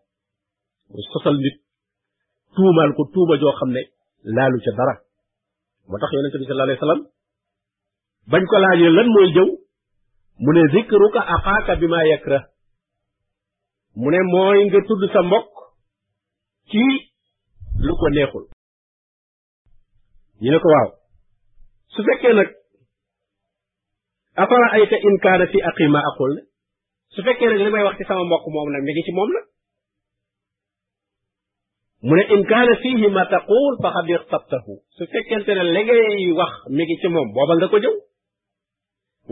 [SPEAKER 2] sosal nit tuumaal ko tuuma joo xam ne laalu ca dara moo tax yonente bi sallallahu alayhi wasallam bañ ko laajee lan mooy jëw mu ne zikruka axaaka bi ma yakra mu ne mooy nga tudd sa mbokk ci lu ko neexul ñu ne ko waaw su fekkee nag afara ayta in kaana fi aqi ma aqul ne su fekkee nag li may wax ci sama mbokk moom nag mi ngi ci moom nag mu ne in kaana fihi ma taqul faqad ixtabtahu su fekkente ne li ngay wax mi ngi ci moom boobal nga ko jëw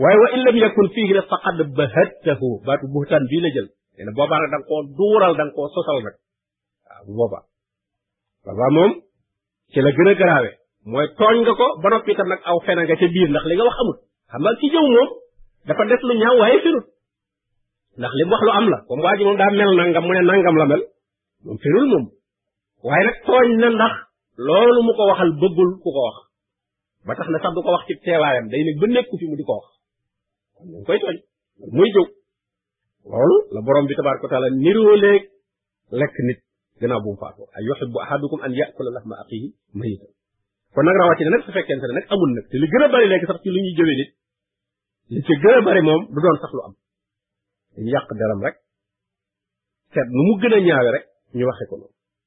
[SPEAKER 2] waaye wa in lam yakun fihi nag faqad bahattahu baatu buhtaan bii la jël nee na boobaa nag da nga koo duural da nga koo sosal nag waaw bu booba booba moom ci la gën a garaawe mooy tooñ nga ko ba noppi itam nag aw fen nga ca biir ndax li nga wax amul xam nga ki jëw moom dafa def lu ñaaw waaye firul ndax li mu wax lu am la comme waa ji moom daa mel nangam mu ne nangam la mel moom firul moom waaye nag tooñ na ndax loolu mu ko waxal bëggul ku ko wax ba tax na sax du ko wax ci teewaayam day ne ba nekku fi mu di ko wax kon dañ koy tooñ muy jëw loolu la borom bi tabaraka taala niroo léeg lekk nit gannaaw bu mu faatoo ay yuhibbu ahadukum an yakula lahma axihi mayitan kon nag rawatina nag su fekkente ne nag amul nag te li gën a bari léegi sax ci lu ñuy jëwee nit li ci gën a bari moom du doon sax lu am dañu yàq deram rek seet nu mu gën a ñaawe rek ñu waxe ko noonu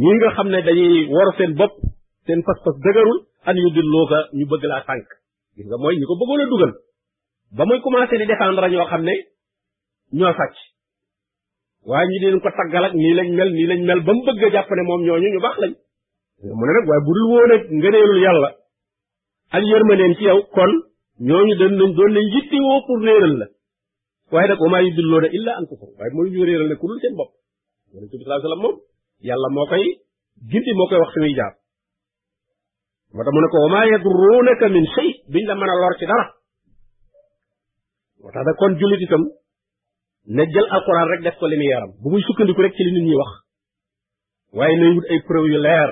[SPEAKER 2] ñi nga xam ne dañuy wor seen bopp seen pas-pas dëgërul an yu dillooka ñu bëgg laa tànk gis nga mooy ñi ko bëggoon a dugal ba muy commencé di défendre ñoo xam ne ñoo sàcc waaye ñi deen ko taggal ak nii lañ mel nii lañ mel ba mu bëgg a jàpp ne moom ñooñu ñu baax lañ mu ne nag waaye bu dul woon ak ngëneelul yàlla ak yërmandeem ci yow kon ñooñu dañ nañ doon nañ yittewoo pour réeral la waaye nag wa maa yudilloona illa anfusahum waaye mooy ñu réeral ne ku dul seen bopp yonent bi sallallahu alayhi wasallam moom yàlla moo koy gindi moo koy wax fi muy jaar moo tax mu ne ko wa maa yadurruunaka min shay duñ la mën a lor ci dara moo tax da kon jullit itam na jël alquran rek def ko li muy yaram bu muy sukkandiku rek ci li nit ñi wax waaye nay wut ay preuve yu leer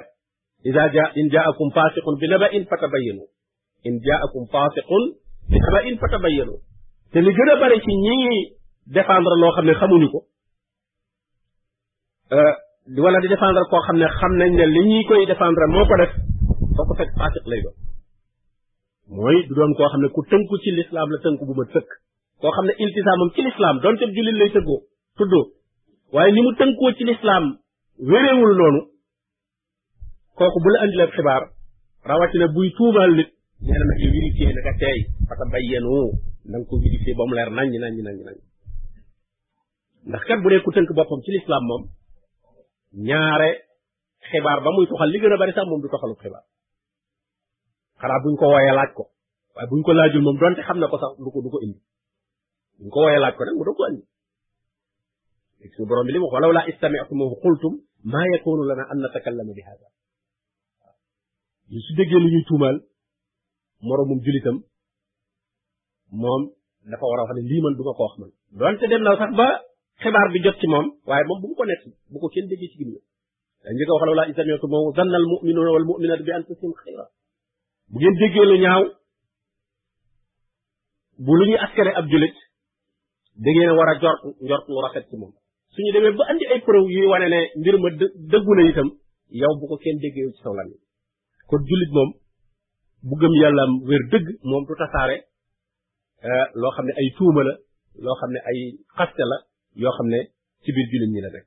[SPEAKER 2] ida ja in jaakum fasiqun bi naba in fatabayyanu in jaakum fasiqun bi naba in fatabayyanu te li gën a bari ci ñi défendre loo xam ne xamuñu ko euh, wala di défendre koo xam ne xam nañ ne li ñuy koy défendre moo ko def foo ko fekk fasiq lay doon mooy du doon koo xam ne ku tënku ci lislaam la tënku bu ma sëkk koo xam ne iltisaamam ci lislaam donte jullit lay tëggoo tuddoo waaye ni mu tënkoo ci lislaam wéréewul noonu kooku bu la andil ab xibaar rawatina buy tuumaal nit nee na nag yow vérifié na nga teey fata bayyanu na nga ko vérifié ba mu leer naññ naññ naññ naññ ndax kat bu dee ku tënk boppam ci lislaam moom ñaare xibaar ba muy toxal li gën a bari sax moom du toxalu xibaar xanaa buñ ko wooyee laaj ko waaye buñ ko laajul moom donte xam na ko sax du ko du ko indi ñu ko wooyee laaj ko nag mu doog ko andi gis nga borom bi li mu wax walaw laa istami'tumuhu qultum maa yakunu lana an natakallama bi hada ñu su déggee lu ñuy tuumaal moroomum julitam moom dafa war a wax ne lii man du ma ko wax man donte dem na sax ba xibaar bi jot ci moom waaye moom bu mu ko nekk bu ko kenn déggee ci ginnaaw dañ njëkk a wax lawlaa isamiatu moom zanna al muminuuna wal muminat bi anfusihim xayra bu ngeen déggee lu ñaaw bu lu ñuy askane ab julit da ngeen war a jort njort lu rafet ci moom suñu demee ba andi ay preuve yuy wane ne mbir ma dëggu na itam yow bu ko kenn déggee ci saw lan kon julit moom bu gëm yàlla am wér dëgg moom du tasaare euh, loo xam ne ay tuuma la loo xam ne ay xaste la yoo xam ne ci biir jullit ñi la nekk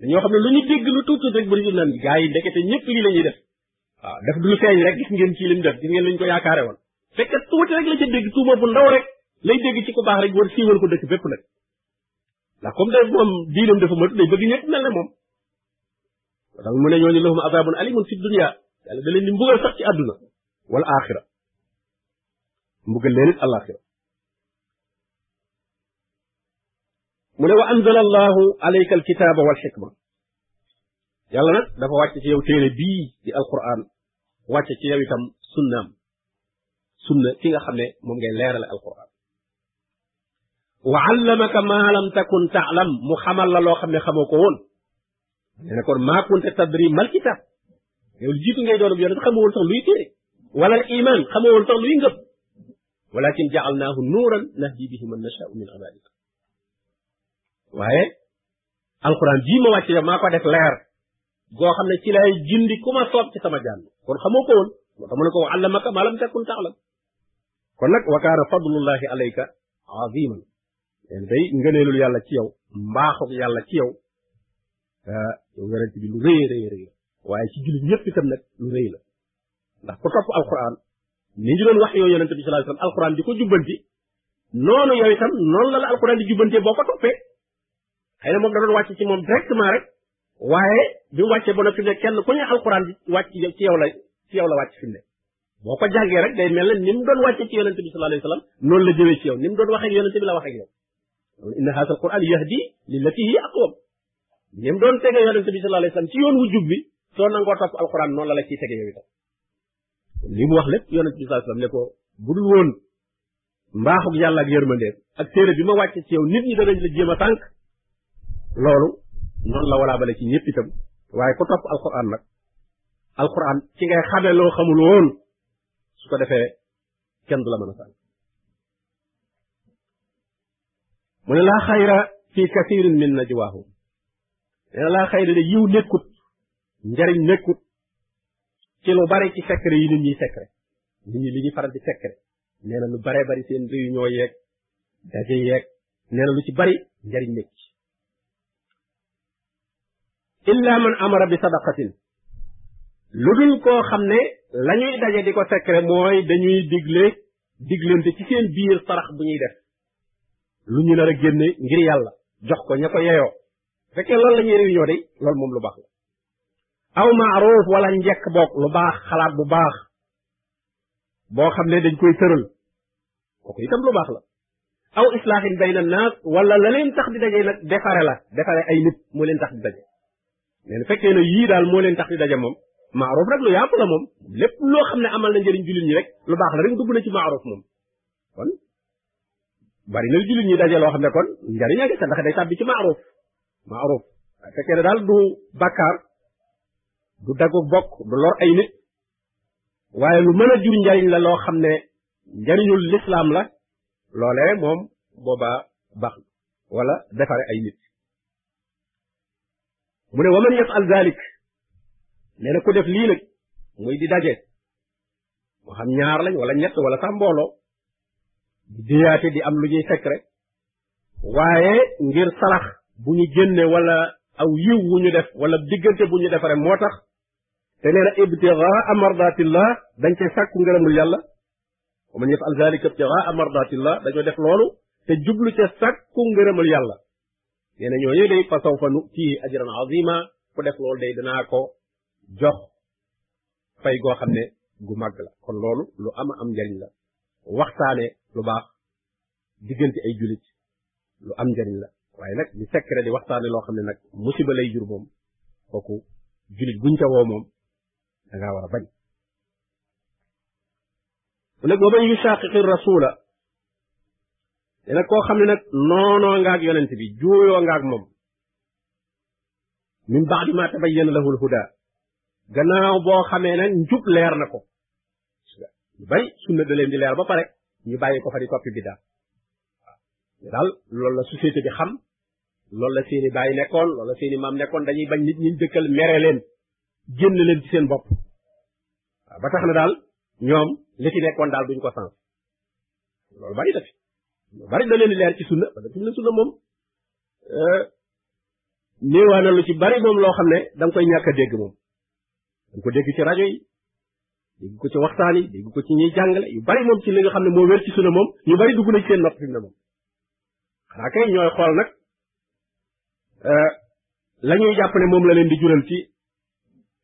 [SPEAKER 2] dañoo xam ne lu ñu dégg lu tuut tuut rek bëri ñu naan gaa yi ndekete ñëpp lii la ñuy def waaw def du lu feeñ rek gis ngeen ci lim def gis ngeen lañ ko yaakaare woon fekk tuuti rek la ca dégg tuuma bu ndaw rek lay dégg ci ku baax rek war siiwal ko dëkk bépp nag ndax comme day moom diinam dafa matu day bëgg ñëpp mel ne moom tax mu ne ñooñu lahum azabun alimun fi dunya yàlla da leen di mbugal sax ci àdduna wal axira mbugal leen it alaxira mu ne wa anzala allahu alayka alkitaaba wal xikma yàlla nag dafa wàcc ci yow téere bii di alquran wàcc ci yow itam sunnaam sunna ki nga xam ne moom ngay leerale alquran wa allamaka ma lam takun taalam mu xamal la loo xam ne xamoo ko woon nee na kon maa kunta tadri mal kitab yow jiitu ngay doon yonent xamoon sax luy téere wala al iman xamoon sax luy ngëm walakin ja'alnaahu nuuran nahdi bihi man nashaa'u min ibadika waaye alquran jii ma wàcc yow maa ko def leer goo xam ne ci lay jindi ku ma soob ci sama jàmm kon xamoo ko woon moo tax mu ne ko wa allamaka ma lam takun ta'lam kon nag wa kaana fadlullahi alayka aziman leen day ngëneelul yàlla ci yow mbaaxuk yàlla ci yow ah, yow yonent bi lu rëy rëy rëy la waaye ci jullit ñëpp itam nag lu rëy la ndax ku topp alquran ni ñu doon wax yow yonent bi sallallahu alayhi wasallam alquran di ko jubbanti noonu yow itam noonu la la alquran di jubbantee boo ko toppee xëy na moom da doon wàcc ci moom directement rek waaye bi mu wàccee ba noppi ne kenn ku ne alquran di wàcc ci yow la ci yow la wàcc fi mu ne boo ko jàngee rek day mel ne ni mu doon wàcce ci yonente bi sallallahu alayhi wa sallam noonu la jëwee ci yow ni mu doon waxee yonente bi la waxee yow loolu inna haasa al quran yahdi lillati hiya aqwam ni mu doon tege yonente bi sallallahu alayhi wa sallam ci yoon wu jub bi soo nangoo topp alquran noonu la la ciy tege yow itam li mu wax lépp yonente bi sallallahu alayhi wa sallam ne ko budul woon mbaaxug yàlla ak yërmandeem ak téere bi ma wàcce ci yow nit ñi danañ la jéem a tànk loolu noonu la walaa bale ci ñëpp itam waaye ku topp alquran nag alquran ci ngay xame loo xamul woon su ko defee kenn du la mën a tànk mu ne laa xayra fi kathirin min najwaahum nee na laa xayra de yiw nekkut njariñ nekkut ci lu bari ci secret yi nit ñuy secret nit ñi li ñuy faral di secret nee na lu bare bari seen réunion yeeg daje yeeg nee na lu ci bari njariñ nekk ci illa man amara bi sadaqatin lu dul koo xam ne la ñuy daje di ko secret mooy dañuy digle diglante ci seen biir sarax bu ñuy def lu ñu nar a génne ngir yàlla jox ko ña ko yeyoo fekkee loolu la ñuy réunion de loolu moom lu baax la aw maaruf wala njekk boog lu baax xalaat bu baax boo xam ne dañ koy tëral kooku itam lu baax la aw islaahin bayna naas wala la leen tax di daje nag defare la defare ay nit moo leen tax di daje nee na fekkee ne yii daal moo leen tax di daje moom maaruf rek lu yaatu la moom lépp loo xam ne amal na njëriñ jullit ñi rek lu baax la rek dugg na ci maaruf moom kon bari na jullit ñi daje loo xam ne kon njëriñ a ngi sa ndax day tàbbi ci maaruf maaruf fekkee ne daal du bàkkaar du daggu bokk du lor ay nit waaye lu mën a jur njariñ la loo xam ne njariñul lislaam la loolee moom boobaa baax na wala defare ay nit mu ne waman yafal zalik nee na ku def lii nag muy di daje moo xam ñaar lañ wala ñett wala sax mbooloo di déyaate di am lu ñuy fekk rek waaye ngir sarax bu ñu génne wala aw yiw wu ñu def wala diggante bu ñu defare moo tax te nee na ibtigaa mardatillah dañ cee sàkku ngërëmul yàlla wa man yafal zalika ibtigaa mardatillah dañoo def loolu te jublu ca sàkku ngërëmul yàlla nee na ñooñu day fa sawfa nutihi ajran azima ku def loolu day danaa ko jox fay goo xam ne gu màgg la kon loolu lu ama am njariñ la waxtaane lu baax diggante ay jullit lu am njariñ la waaye nag di secret di waxtaane loo xam ne nag musiba lay jur moom kooku jullit buñ ca woo moom da ngaa war a bañ mu nag wa man yushaqiqi rasula te nag koo xam ne nag noonoo ngaak yonent bi juuyoo ngaak moom min ba'di ma tabayyana lahul huda gannaaw boo xamee nag njub leer na ko ñu bari sunna da leen di leer ba pare ñu bàyyi ko fa di toppi biddaa waaw daal loolu la société bi xam loolu la seeni bàyyi nekkoon loolu la seeni maam nekkoon dañuy bañ nit ñi dëkkal mere leen génn leen ci seen bopp waaw ba tax na daal ñoom li ci nekkoon daal duñ ko sens loolu bari na fi lu bari da leen di leer ci sunna parce que fi mu ne sunna moom euh, néewaa na lu ci bari moom loo xam ne da nga koy ñàkk a dégg moom dañ ko dégg ci rajo yi dégg ko ci waxtaan yi dégg ko ci ñuy jàngale yu bari moom ci li nga xam ne moo wér ci sunu moom ñu bari dugg na ci seen nopp fi mu ne moom xanaa kay ñooy xool nag euh, la ñuy jàpp ne moom la leen di jural ci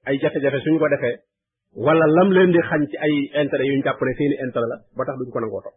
[SPEAKER 2] ay jafe-jafe suñu ko defee wala lam leen di xañ ci ay intérêt yu ñu jàpp ne seeni intérêt la ba tax duñ ko nangoo topp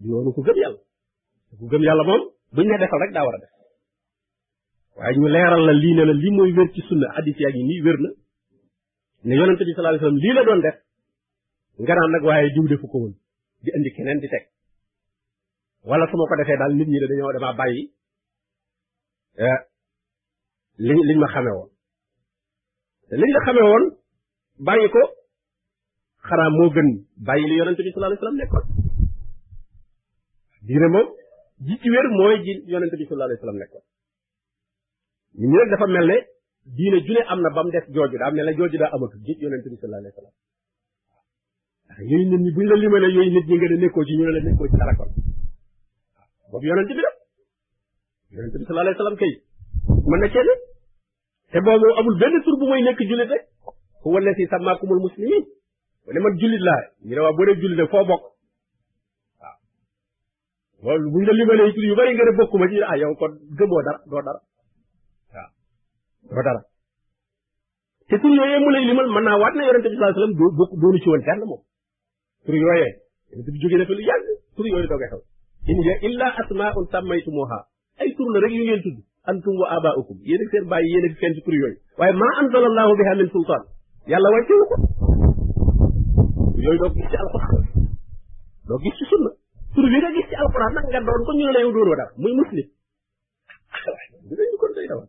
[SPEAKER 2] du yoonu ku gëm yàlla ku gëm yàlla moom buñ ne defal rek daa war a def waaye ñu leeral la lii ne la lii mooy wér ci sunna hadis yaa ngi nii wér na ne yonente bi sallallahu alayhi wasallam lii la doon def nga naan nag waaye diw defu ko woon di indi keneen di teg wala su ma ko defee daal nit ñi dañoo damaa bàyyi eh, li liñ ma xamee woon te liñ la xamee woon bàyyi ko xanaa moo gën bàyyi li yonente bi sallallahu alayhi wasallam nekkoon diine moom ji ci wér mooy ji yonente bi sallallahu alayhi wasallam nekkoon ñu ñëw dafa mel ne diine ju ne am na ba mu def jooju daa mel ne jooju daa amatu ji yonente bi sallallahu alayhi wasallam yooyu nit ñi buñ la limale yooyu nit ñi nga ne nekkoo ci ñu ne la nekkoo ci dara kon boobu yonente bi la yonente bi sallallahu alayhi wasallam kay mën na cee te boobu amul benn tur bu may nekk jullit rek huwa allati sammakumul muslimin mu ne man jullit laa ñu ne waaw boo dee jullit nag foo bokk waaw loolu bu ñu la limalee tur yu bari nga ne bokkuma ci ah yow kon gëmoo dara doo dara waaw doo dara te tur yooyu mu lay limal mën naa waat na yonente bi sallallahu alayhi wasallam doo bokk doonu ci woon kenn moom tur yooyee yonent bi jógee na fa lu yàgg tur yooyu doog a xew in hiya illa asmaun sammaytumuha ay tur la rek yu ngeen tudd antum wa abaukum yéen ak seen bàyyi yéen ak seen ci tur yooyu waaye maa anzala allahu biha min sultaan yàlla wàccewu ko yooyu doo gis ci alquran doo gis ci sunna tur bi nga gis ci alquran nag nga doon ko ñu ne la yow doonoo dara muy muslim dinañu kon day dawal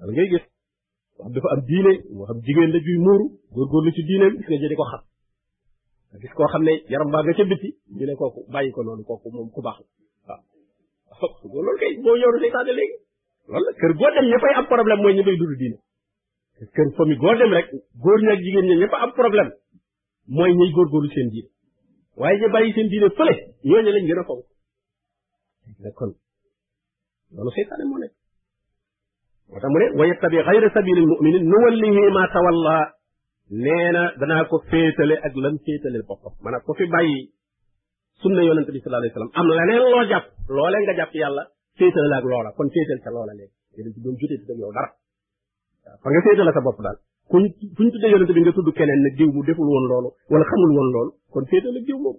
[SPEAKER 2] wala ngay gis moo xam dafa am diine moo xam jigéen la juy muuru góorgóorlu ci diine gis nga jëdi ko xat nga gis koo xam ne yaram baa nga ca biti ñu ne kooku bàyyi ko noonu kooku moom ku baax la waaw loolu kay moo yoru seytaane léegi loolu la kër goo dem ña fay am problème mooy ñi fay dund diine kër famille goo dem rek góor ñi ak jigéen ñi ña fa am problème mooy ñuy góorgóorlu seen diine waaye ñu bàyyi seen diine fële ñooñu lañ gën a fonk kon loolu seytaane moo nekk moo tax mu ne wa yattabi xayra sabilil muminin nu wallihi ma tawalla nee na danaa ko féetale ak lam féetale boppam maanaam ko fi bàyyi sunna yonente bi sallallahu alayhi wasallam am leneen loo jàpp loolee nga jàpp yàlla féetale la ak loola kon féetal ca loola léegi yéen ci doon jotee ak yow dara waaw fa nga féetale sa bopp daal kuñ kuñ tuddee yonente bi nga tudd keneen ne diw mu deful woon loolu wala xamul woon loolu kon féetale diw moom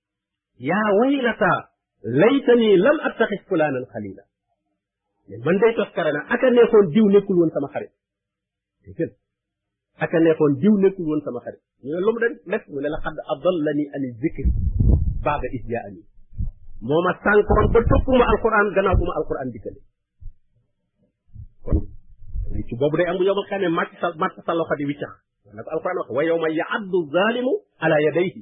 [SPEAKER 2] yaa waylataa laytanii lam attaxis fulaanan xalila man day toskare na aka neexoon diw nekkul woon sama xarit dégg aka neexoon diw nekkul woon sama xarit ñu ne lu mu dem def mu ne la xadd adallani ani zikri baada is jaani moo ma sànkoon ba toppuma alquran gannaaw bu ma alquran dikkale kon ci boobu day am bu yowmal xamee màcc sa màcc sa loxo di wiccax na ko alquran wax wa yowma yaaddu zalimu ala yadayhi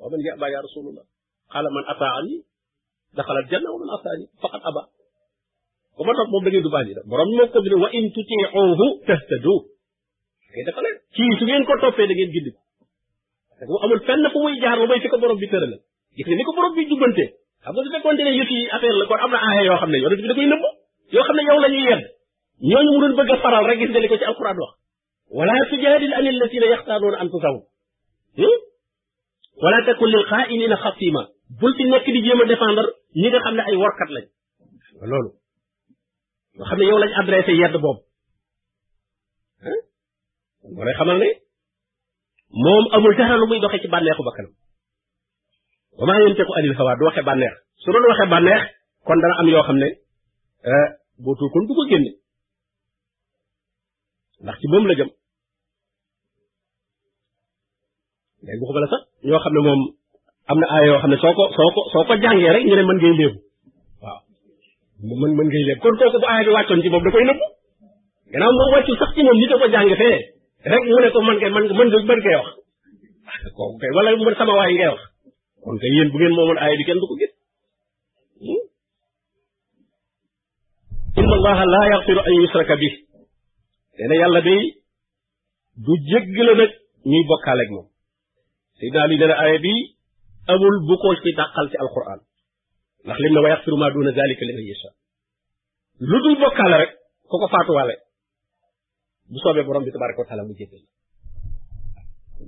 [SPEAKER 2] wa man yaba ya rasulullah qala man ataani daxala aljanna wa man asaani faqad aba ba ma topp moom da ngeen du bàyyi da borom moo ko bi ne wa in tutiuhu tahtadu kay dafa leen ci su ngeen ko toppee da ngeen gindi ko parce que amul fenn fu muy jaar ba bay fi ko borom bi tërale gis nga ni ko borom bi jubbante xam nga su fekkoon ne yëf yi affaire la kon am na aaya yoo xam ne yonent bi da koy nëbb yoo xam ne yow la ñuy yedd ñooñu mu doon bëgg a faral rek gis nga li ko ci alquran wax wala tujaadil an alladina yaxtaanuuna anfusahum hmm? wala takun lil xaainina xasima bul fi nekk di jéem a défendre ñi nga xam ne ay warkat lañ loolu nga xam ne yow lañ adressé yedd boobu hmm? moo lay xamal ne moom amul dara lu muy doxee ci bànneexu bakkanam wa maa yantiqu anil hawaa du waxee bànneex su doon waxee bànneex kon dana am yoo xam ne eh, bootul kon du ko génne ndax ci moom la jëm léegi waxuma la sax ñoo xam ne moom am na aaya yoo xam ne soo ko soo ko soo ko jàngee rek ñu ne mën ngay léebu waaw mën mën ngay léebu kon kooku bu aaya bi wàccoon ci moom da koy nëbbu gannaaw moom wàccul sax ci moom nit a ko jàng fee rek mu ne ko man kay man man nga mën ngay wax kooku kay wala man sama waay ngay wax kon kay yéen bu ngeen moomoon aaya bi kenn du ko gis inna allaha laa yaxfiru an yusraka bi nee na yàlla day du jéggale nag ñuy bokkaale ak moom Seydina Ali nee na aaya bi amul bu ko ci dàqal ci alquran ndax lim ne wa yaxfiru maa duuna zalika liman yasha lu dul bokkaale rek ku ko faatuwaale bu soobee borom bi tabaraka wa taala mu jéggal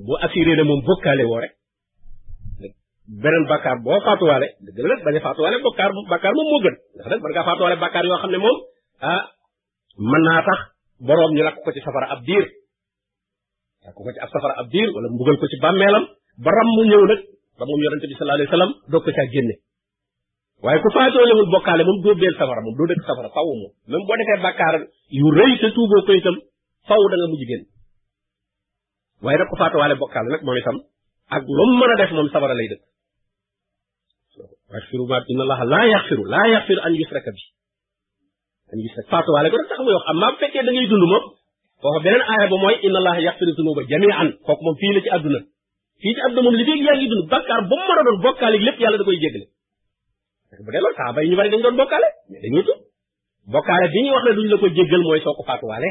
[SPEAKER 2] bu assuré ne moom bokkaale woo rek beneen bàkkaar boo faatuwaale dëgg la nag bañ a faatuwaale bokkaar bàkkaar moom moo gën ndax nag mën ngaa faatuwaale bàkkaar yoo xam ne moom ah mën naa tax boroom ñu lakk ko ci safara ab diir lakk ko ci ab safara ab diir wala mbugal ko ci bàmmeelam ba ram mu ñëw nag ba moom yonente bi sallallahu alayhi wasallam doog ko caa génne waaye ku faatoo lewul bokkaale moom doo beel safara moom doo dëkk safara faw moom même boo defee bàkkaar yu rëy te tuuboo ko itam faw da nga mujj génn waaye nag ku faatuwaale bokkaale nag moom itam ak lu mu mën a def moom sabara lay dëkk yaxfiru ma inna allaha laa yaxfiru laa yaxfiru an yusraka bi an yusraka faatuwaale ko rek tax muy wax amma bu fekkee da ngay dund moom foofa beneen aaya ba mooy inna allaha yaxfiru zunuba jamian kooku moom fii la ci àdduna fii ci àdduna moom li feeg yaa ngi dund bàkkaar ba mu mën a doon bokkaale lépp yàlla da koy jégle parce que bu dee loolu saaba yi ñu bari dañ doon bokkaale mais dañuy tuub bokkaale bi ñuy wax ne duñ la ko jéggal mooy soo ko faatuwaale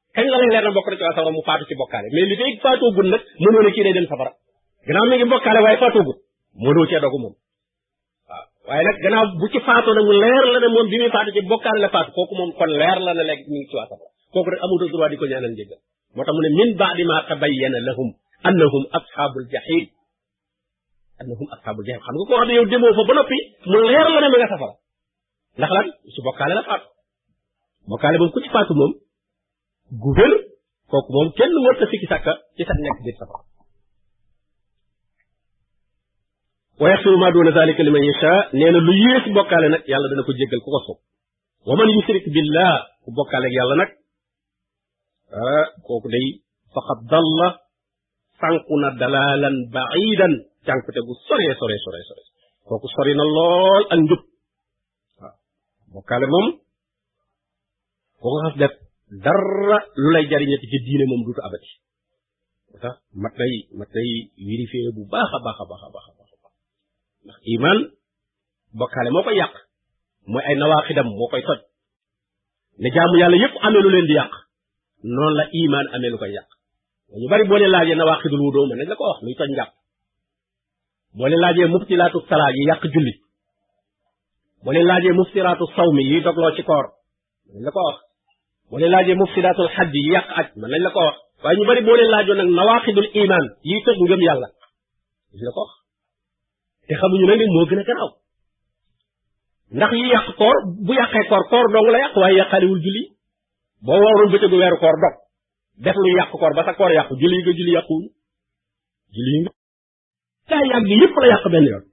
[SPEAKER 2] kañ la lay leer na bokk na ci waa safara mu faatu ci bokkaale mais li fay faatoo gun nag mënoo ne kii day dem safara gannaaw mi ngi bokkaale waaye faatoo gun mënoo cee dogu moom waaw waaye nag gannaaw bu ci faatoo nag mu leer la ne moom bi muy faatu ci bokkaale la faatu kooku moom kon leer la ne léegi mi ngi ci waa safara kooku rek amutoo droit di ko ñaanal njëggal moo tax mu ne min baadi ma tabayyana lahum annahum ashabul jahim annahum ashabu jahim xam nga ko xam ne yow demoo fa ba noppi mu leer la ne ma nga safara ndax lan su bokkaale la faatu bokkaale moom ku ci faatu moom gu wér kooku moom kenn war ta sikki sàkka ci sa nekk biir safara wa yaxfiru ma duna zalika liman yasha nee na lu yées bokkaale nag yàlla dana ko jéggal ku ko soob wa man yushrik billah ku bokkaale ak yàlla nag ah kooku day faqad dalla sànku na dalaalan baidan cànkute gu sore sore sore sore kooku sori na lool ak njub waaw bokkaale moom boo ko xas def dara lu lay jariñati ci diine moom duutu abati tax mat nay mat nay vérifier bu baax a baax a baax a baax a baax ndax iman bokkaale moo koy yàq mooy ay nawaaxidam moo koy toj ne jaamu yàlla yépp amee lu leen di yàq noonu la iman amee lu koy yàq ñu bari boo leen laajee na waaqidul wudoo mën nañ la ko wax luy toj njàpp boo leen laajee mubtilaatu salaa yi yàq julli boo leen laajee mubtilaatu sawmi yi dogloo ci koor mën nañ la ko wax boo leen laajee mubtilaatul xaj yi yàq aj mën nañ la ko wax waaye ñu bari boo leen laajoon nag nawaaqidul iman yi toj ngëm yàlla duñ la ko wax te xamuñu nag ne moo gën a garaaw ndax yi yàq koor bu yàqee koor koor dong la yàq waaye yàqaaliwul julli boo wooroon bëccëgu weeru koor dog def lu yàq koor ba sa koor yàqu julli yi nga julli yàquwuñu julli yi nga daa yàgg yëpp la yàq benn yoon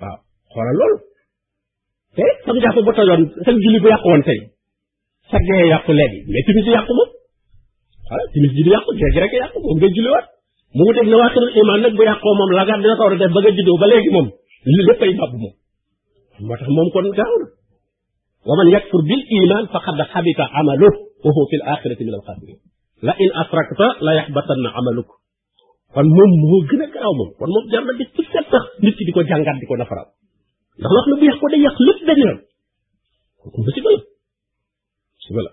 [SPEAKER 2] waaw xoolal loolu te sam jàpp ba tojoon sam julli bu yàqu woon tey sa gee yàqu léegi mais timis bi yàqu moom voilà timis bi di yàqu gee gi rek yàqu moom ngay julliwaat mu wuteeg ne waa xirul iman nag bu yàqoo moom la dina ko war a def ba nga juddoo ba léegi moom li léppay bàbb moom moo tax moom kon gaaw na wa man yakfur bil iman faqad xabita amalu wa huwa fil axirati min al xaasirin la in asrakta la yaxbatanna amaluk kon moom moo gën a garaaw moom kon moom jar na bis bu set sax nit ki di ko jàngat di ko nafaral ndax loo xam ne bu yàq ko day yàq lépp benn yoon kooku musiba la musiba la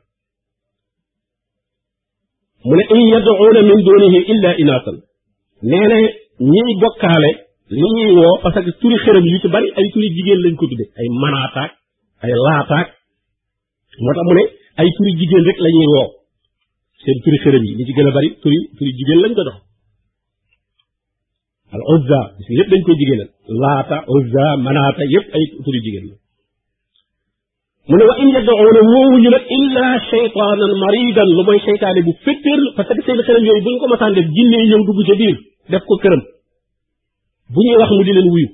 [SPEAKER 2] mu ne in yad'una min dunihi illa inatan nee na ñiy bokkaale li ñuy woo parce que turi xërëm yu ci bari ay turi jigéen lañ ko tudde ay manaataak ay laataak moo tax mu ne ay turi jigéen rek la ñuy woo seen turi xërëm yi ñi ci gën a bari turi turi jigéen lañ ko dox al uzza parce que yëpp dañ koy jigéenal laata uzza manaata yëpp ay turi jigéen la mu ne wa in yad'una woowuñu nag illa shaytanan maridan lu mooy seytaane bu féttéer la parce que seen xërëm yooyu bu ñu ko masaan def jinne yi ñëw dugg ca biir def ko këram bu ñuy wax mu di leen wuyu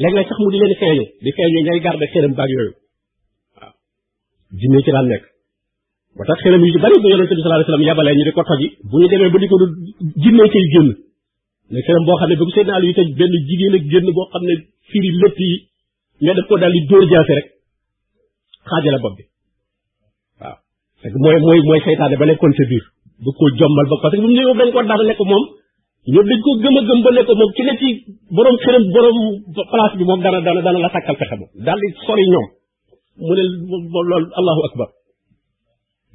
[SPEAKER 2] léeg-léeg sax mu di leen feeñu di feeñu ñay garde xërëm baag yooyu waaw jinne ci daan nekk ba tax xelam yu ci bari bu yonente bi sallallahu alayhi wasallam yabalee ñu di ko toji bu ñu demee ba di ko du jinne cay génn ne xelam boo xam ne ba ko Seydina Aliou tëj benn jigéen ak génn boo xam ne firi lépp yi mais daf ko daal di dóor jaase rek xaajale bopp bi fekk mooy mooy mooy seytaane ba nekkoon sa biir bu ko jombal ba parce que bu mu ñëw dañ ko dara ne ko moom ñoom dañ ko gëm a gëm ba ne ko moom ci ne ci borom xërëm borom place bi moom dana dana dana la sàkkal pexe moom daal di sori ñoom mu ne loolu allahu akbar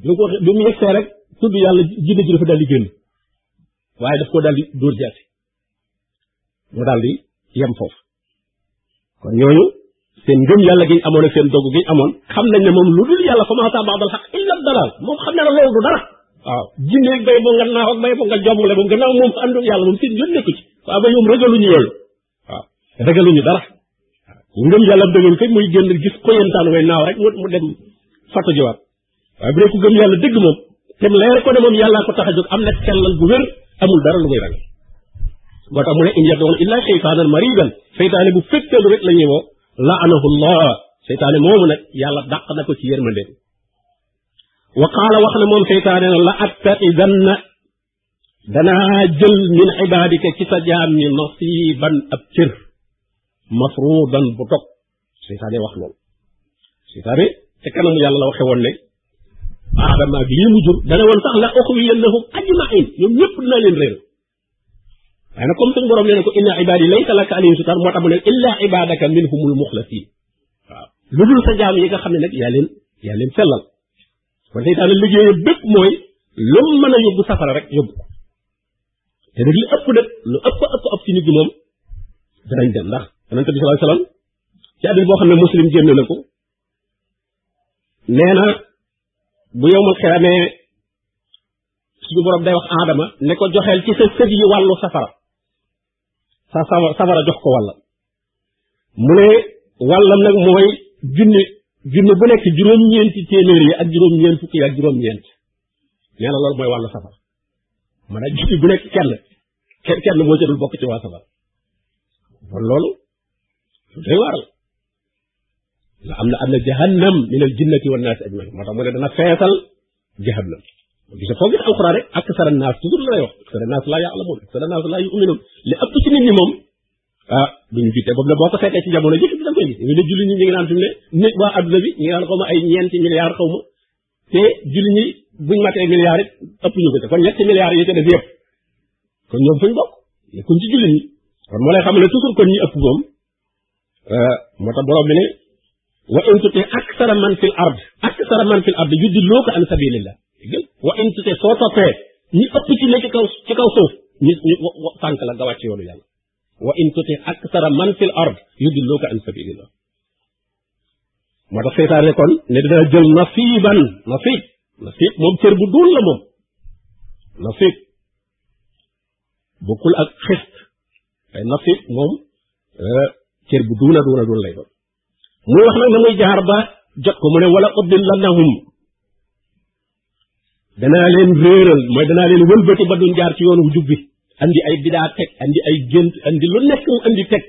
[SPEAKER 2] bi ko bi mu yegsee rek tudd yàlla jinne ji dafa daal di génn waaye daf ko daal di dóor jaasi mu daal di yem foofu kon ñooñu seen ngëm yàlla gi ñu amoon ak seen dogg gi ñu amoon xam nañ ne moom lu dul yàlla fa maataa baadal xaq illa dalal moom xam ne la loolu du dara waaw jinne bay boo nga naaw ak bay boo nga jombule moom gannaaw moom àndu yàlla moom seen yoon nekku ci waaw ba ñoom ragaluñu yooyu waaw ragaluñu dara ngëm yàlla dëgëru kay muy génn gis xoyantaan way naaw rek mu dem fatu jiwaat waaye bu dee ku gëm yàlla dëgg moom te mu leer ko ne moom yàllaa ko tax a jóg am na sellal bu wér amul dara lu muy rang moo tax mu ne in yad'uuna illaa shaytaanan mariidan seytaane bu fekkalu rek la ñuy woo laanahu llah seytaane moomu nag yàlla dàq na ko ci yërmande wa qaala wax na moom seytaane na la attaxidanna danaa jël min ibaadika ci sa jaam ñi nasiiban ab cër mafruudan bu dog seytaane wax loolu seytaane te kanamu yàlla la waxe woon ne aadama ak lii mu jur dana woon sax la uxwiyannahum ajmain ñoom ñëpp dinaa leen réer waaye nag comme suñu borom nee na ko inna ibaadi laysa laka alayhim sultaan moo tax mu ne illa ibadaka minhumul muxlasin waaw lu dul sa jaam yi nga xam ne nag yaa leen yaa leen sellal kon seytaane liggéey bépp mooy lu mu mën a yóbbu safara rek yóbbu ko te nag li ëpp nag lu ëpp ëpp ëpp ci nit ñi moom danañ dem ndax yonente bi sallallahu alayhi wasallam ci hadith boo xam ne muslim génn na ko nee na bu yowmal xiyaamee suñu borom day wax aadama ne ko joxeel ci sa sëg yi wàllu safara sa safara jox ko walla mu ne wàllam nag mooy junni junni bu nekk juróom-ñeenti téeméer yi ak juróom-ñeent fukk yi ak juróom-ñeent nee na loolu mooy wàllu safar maanaam junni bu nekk kenn kenn kenn moo jëlul bokk ci waa safar kon loolu lu doy waar la am na am na jahannam min al jinnati wan naasi ajmain moo tax mu ne dana feesal jahannam gis foo gis alquran rek ak sara naas toujours la lay wax ak sara naas laa yaalamoon ak sara naas laa yuminuun li ëpp ci nit ñi moom ah duñu jiite boobu nag boo ko seetee ci jamono ji da koy gis ñu ne julli ñi ñu ngi naan fi mu ne nit waa adduna bi ñu ngi naan xaw ma ay ñeenti milliards xaw ma te julli ñi buñ matee milliards it ëpp ñu ko te kon ñetti milliards yi ca def yëpp kon ñoom fuñ bokk nekkuñ ci julli ñi kon moo lay xam ne toujours kon ñi ëpp moom euh, moo tax borom bi ne wa in tuti aksara man fil ard aksara man fil ard yudilluka an sabilillah wa in tuti soo toppee ñi ëpp ci ne ci kaw ci kaw suuf ñi ñi sànq la nga wàcc yoonu yàlla wa in tuti aksara man fil ard yudilluka an sabilillah moo tax seytaane kon ne dina jël nasiiban nasiib nasiib moom cër bu duun la moom nasiib bokkul ak xist ay nasiib moom euh, cër bu duuna duuna duun lay doon muy wax nag na muy jaar ba jot ko mu ne wala uddillannahum danaa leen réeral mooy danaa leen wëlbati ba duñ jaar ci yoonu jub bi andi ay bidaa teg andi ay gént andi lu nekk mu andi teg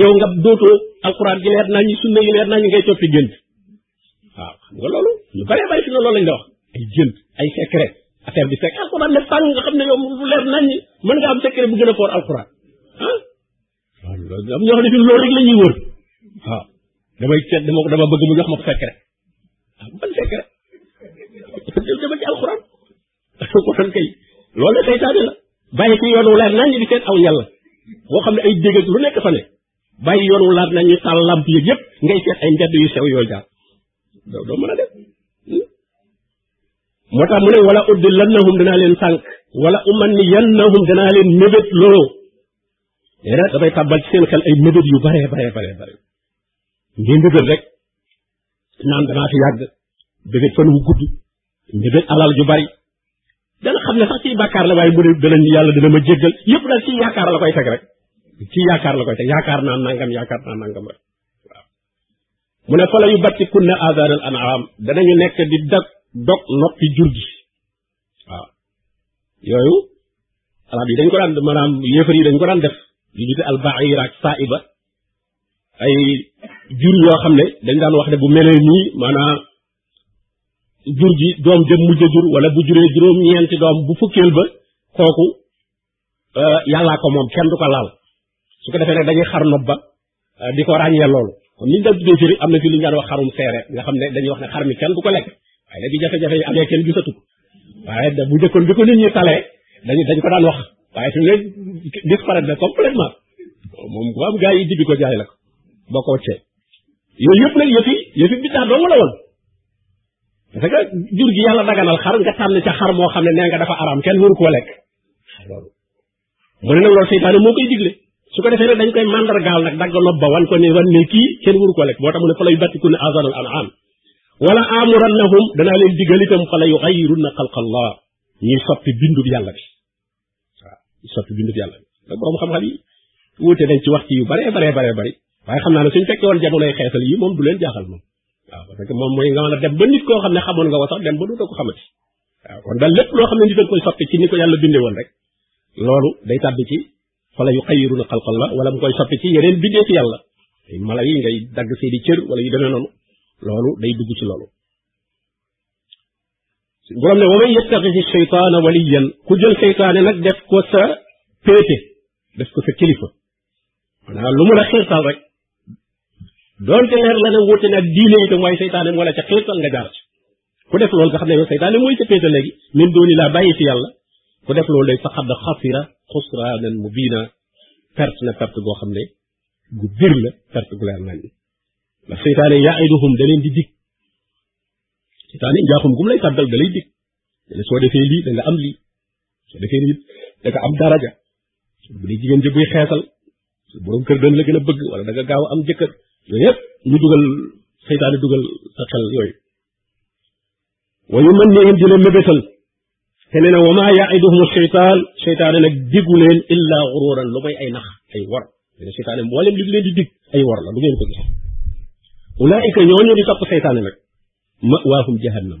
[SPEAKER 2] yow nga dootoo alquran gi leer nañu sunna yi leer nañu ngay toppi gént waaw xam nga loolu ñu bare bari fi ne loolu lañ la wax ay gént ay secret affaire bi fekk alquran ne fàng nga xam ne yow lu leer nañu mën nga am secret bu gën a foor alquran ah waaw am na ñoo xam ne fi loolu rek la ñuy wër waaw damay seet dama dama bëgg mu jox ma secret ah ban secret dama ci alxuraan alxuraan kay loolu la seytaane la bàyyi ci yoon wu leer nañ di seet aw yàlla boo xam ne ay dégg lu nekk fa ne bàyyi yoon wu leer nañ ñu taal lamp yëg yëpp ngay seet ay mbedd yu sew yoo jaar doo doo mën a def hmm? moo tax mu ne wala uddillannahum danaa leen sànq wala umanniyannahum danaa leen mébét loo nee na dafay tàbbal ci seen xel ay mébét yu bare bare bare bare ngeen mébét rek naan danaa fi yàgg mébét fan wu gudd mébét alal ju bari dana xam ne sax ci bàkkaar la waaye mu ne danañ yàlla dana ma jéggal yëpp daal ci yaakaar la koy teg rek ci yaakaar la koy teg yaakaar naa nangam yaakaar naa nangam rek waaw mu ne fa la yu batti kunna azaanal an'am danañu nekk di dag dog noppi jur gi waaw yooyu arab yi dañ ko daan maanaam yéefar yi dañ ko daan def li ñu te albair ak saiba ay jur yoo xam ne dañ daan wax ne bu melee nii maanaam jur gi doom jëm mujj jur wala bu juree juróom-ñeenti doom bu fukkeel ba kooku euh, yàllaa ko moom kenn du ko laal su ko defee nag dañuy xar nopp ba euh, di ko ràññee loolu kon niñ daan tuddee firi am na fi lu ñu daan wax xarum seere nga xam ne dañuy wax ne xar mi kenn du ko lekk waaye léegi jafe-jafe yi amee kenn gisatu ko waaye bu njëkkoon bi ko nit ñi talee dañu dañ ko daan wax waaye fi mu ne disparaître na complètement moom ku am gaa yi dibi ko jaay la ko boo ko wàccee yooyu yëpp nag yëfi yëfi biddaa dong la woon parce que jur gi yàlla daganal xar nga tànn ca xar moo xam ne nee nga dafa araam kenn waru koo lekk loolu mu ne nag loolu seytaane moo koy digle su ko defee nag dañ koy mandargaal nag dagg nopp ba wan ko ne wan ne kii kenn waru ko lekk moo tax mu ne fa lay battiku ne azanal an'am wala amurannahum danaa leen digal itam fa la yuxayirunna xalqallah ñuy soppi bindub yàlla bi waaw ñuy soppi bindub yàlla bi nag borom xam-xam yi wuute nañ ci waxtu yu bare bare bare bari waaye xam naa ne suñ fekkee woon jamonoy xeesal yi moom du leen jaaxal moom waaw parce que moom mooy nga mën a dem ba nit koo xam ne xamoon nga ko sax dem ba duutoo ko xamati waaw kon daal lépp loo xam ne nit a koy soppi ci ni ko yàlla bindee woon rek loolu day tàbbi ci fala yu xayiruna xalqalla wala mu koy soppi ci yeneen bindee fi yàlla ay mala yi ngay dagg seeni cër wala yu demee noonu loolu day dugg ci loolu borom ne wa man yattaxisi shaytaana waliyan ku jël seytaane nag def ko sa péete def ko sa kilifa maanaam lu mu la xiirtal rek doonte leer la ne wuute nag diine itam waaye seytaane moo la ca xiirtal nga jaar ci ku def loolu nga xam ne yow seytaane mooy sa péete léegi min dooni laa bàyyi fi yàlla ku def loolu day faqad xasira xusraanan mubiina perte na perte goo xam ne gu bir la perte gu leer nañ ndax seytaane yaiduhum da leen di dig seytaane njaaxum gum lay tàggal da lay dig ne soo defee lii da nga am lii soo defee lii da nga am daraja bu dee jigéen ji buy xeesal borom kër dañ la gën a bëgg wala da nga gaaw am jëkkër yooyu yëpp ñu dugal seytaane dugal sa xel yooyu wa yu mën nihim dina mébétal te nee na wa maa yaiduhum seytaan seytaane nag digu leen illa xururan lu may ay nax ay war dina seytaane mboolem li leen di dig ay war la du ngeen ko gis ulaika ñooñu di topp seytaane nag ma waahum jahannam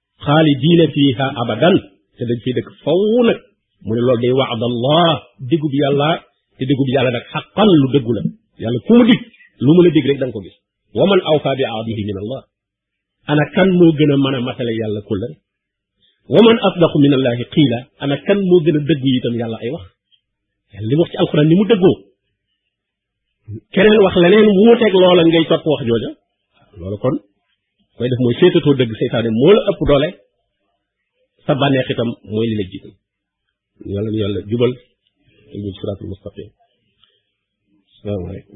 [SPEAKER 2] xaalidiina fiiha abadan te dañ fiy dëkk faw nag mu ne loolu day waad allah digub yàlla te digub yàlla nag xaqan lu dëggu la yàlla ku mu dig lu mu la dig rek da nga ko gis wa man awfa bi aadihi min allah ana kan moo gën a mën a matale yàlla kulla
[SPEAKER 3] wa man asdaqu min allahi qiila ana kan moo gën a dëggu itam yàlla ay wax yàlla li mu wax ci alquran ni mu dëggoo keneen wax leneen wuuteeg loola ngay topp wax jooja loolu kon koy def mooy seetatoo dëgg seytaane moo la ëpp doole sa bànneex itam mooy li la jiitu yàlla na yàlla jubal te jub siraatul mustaqim salaamaaleykum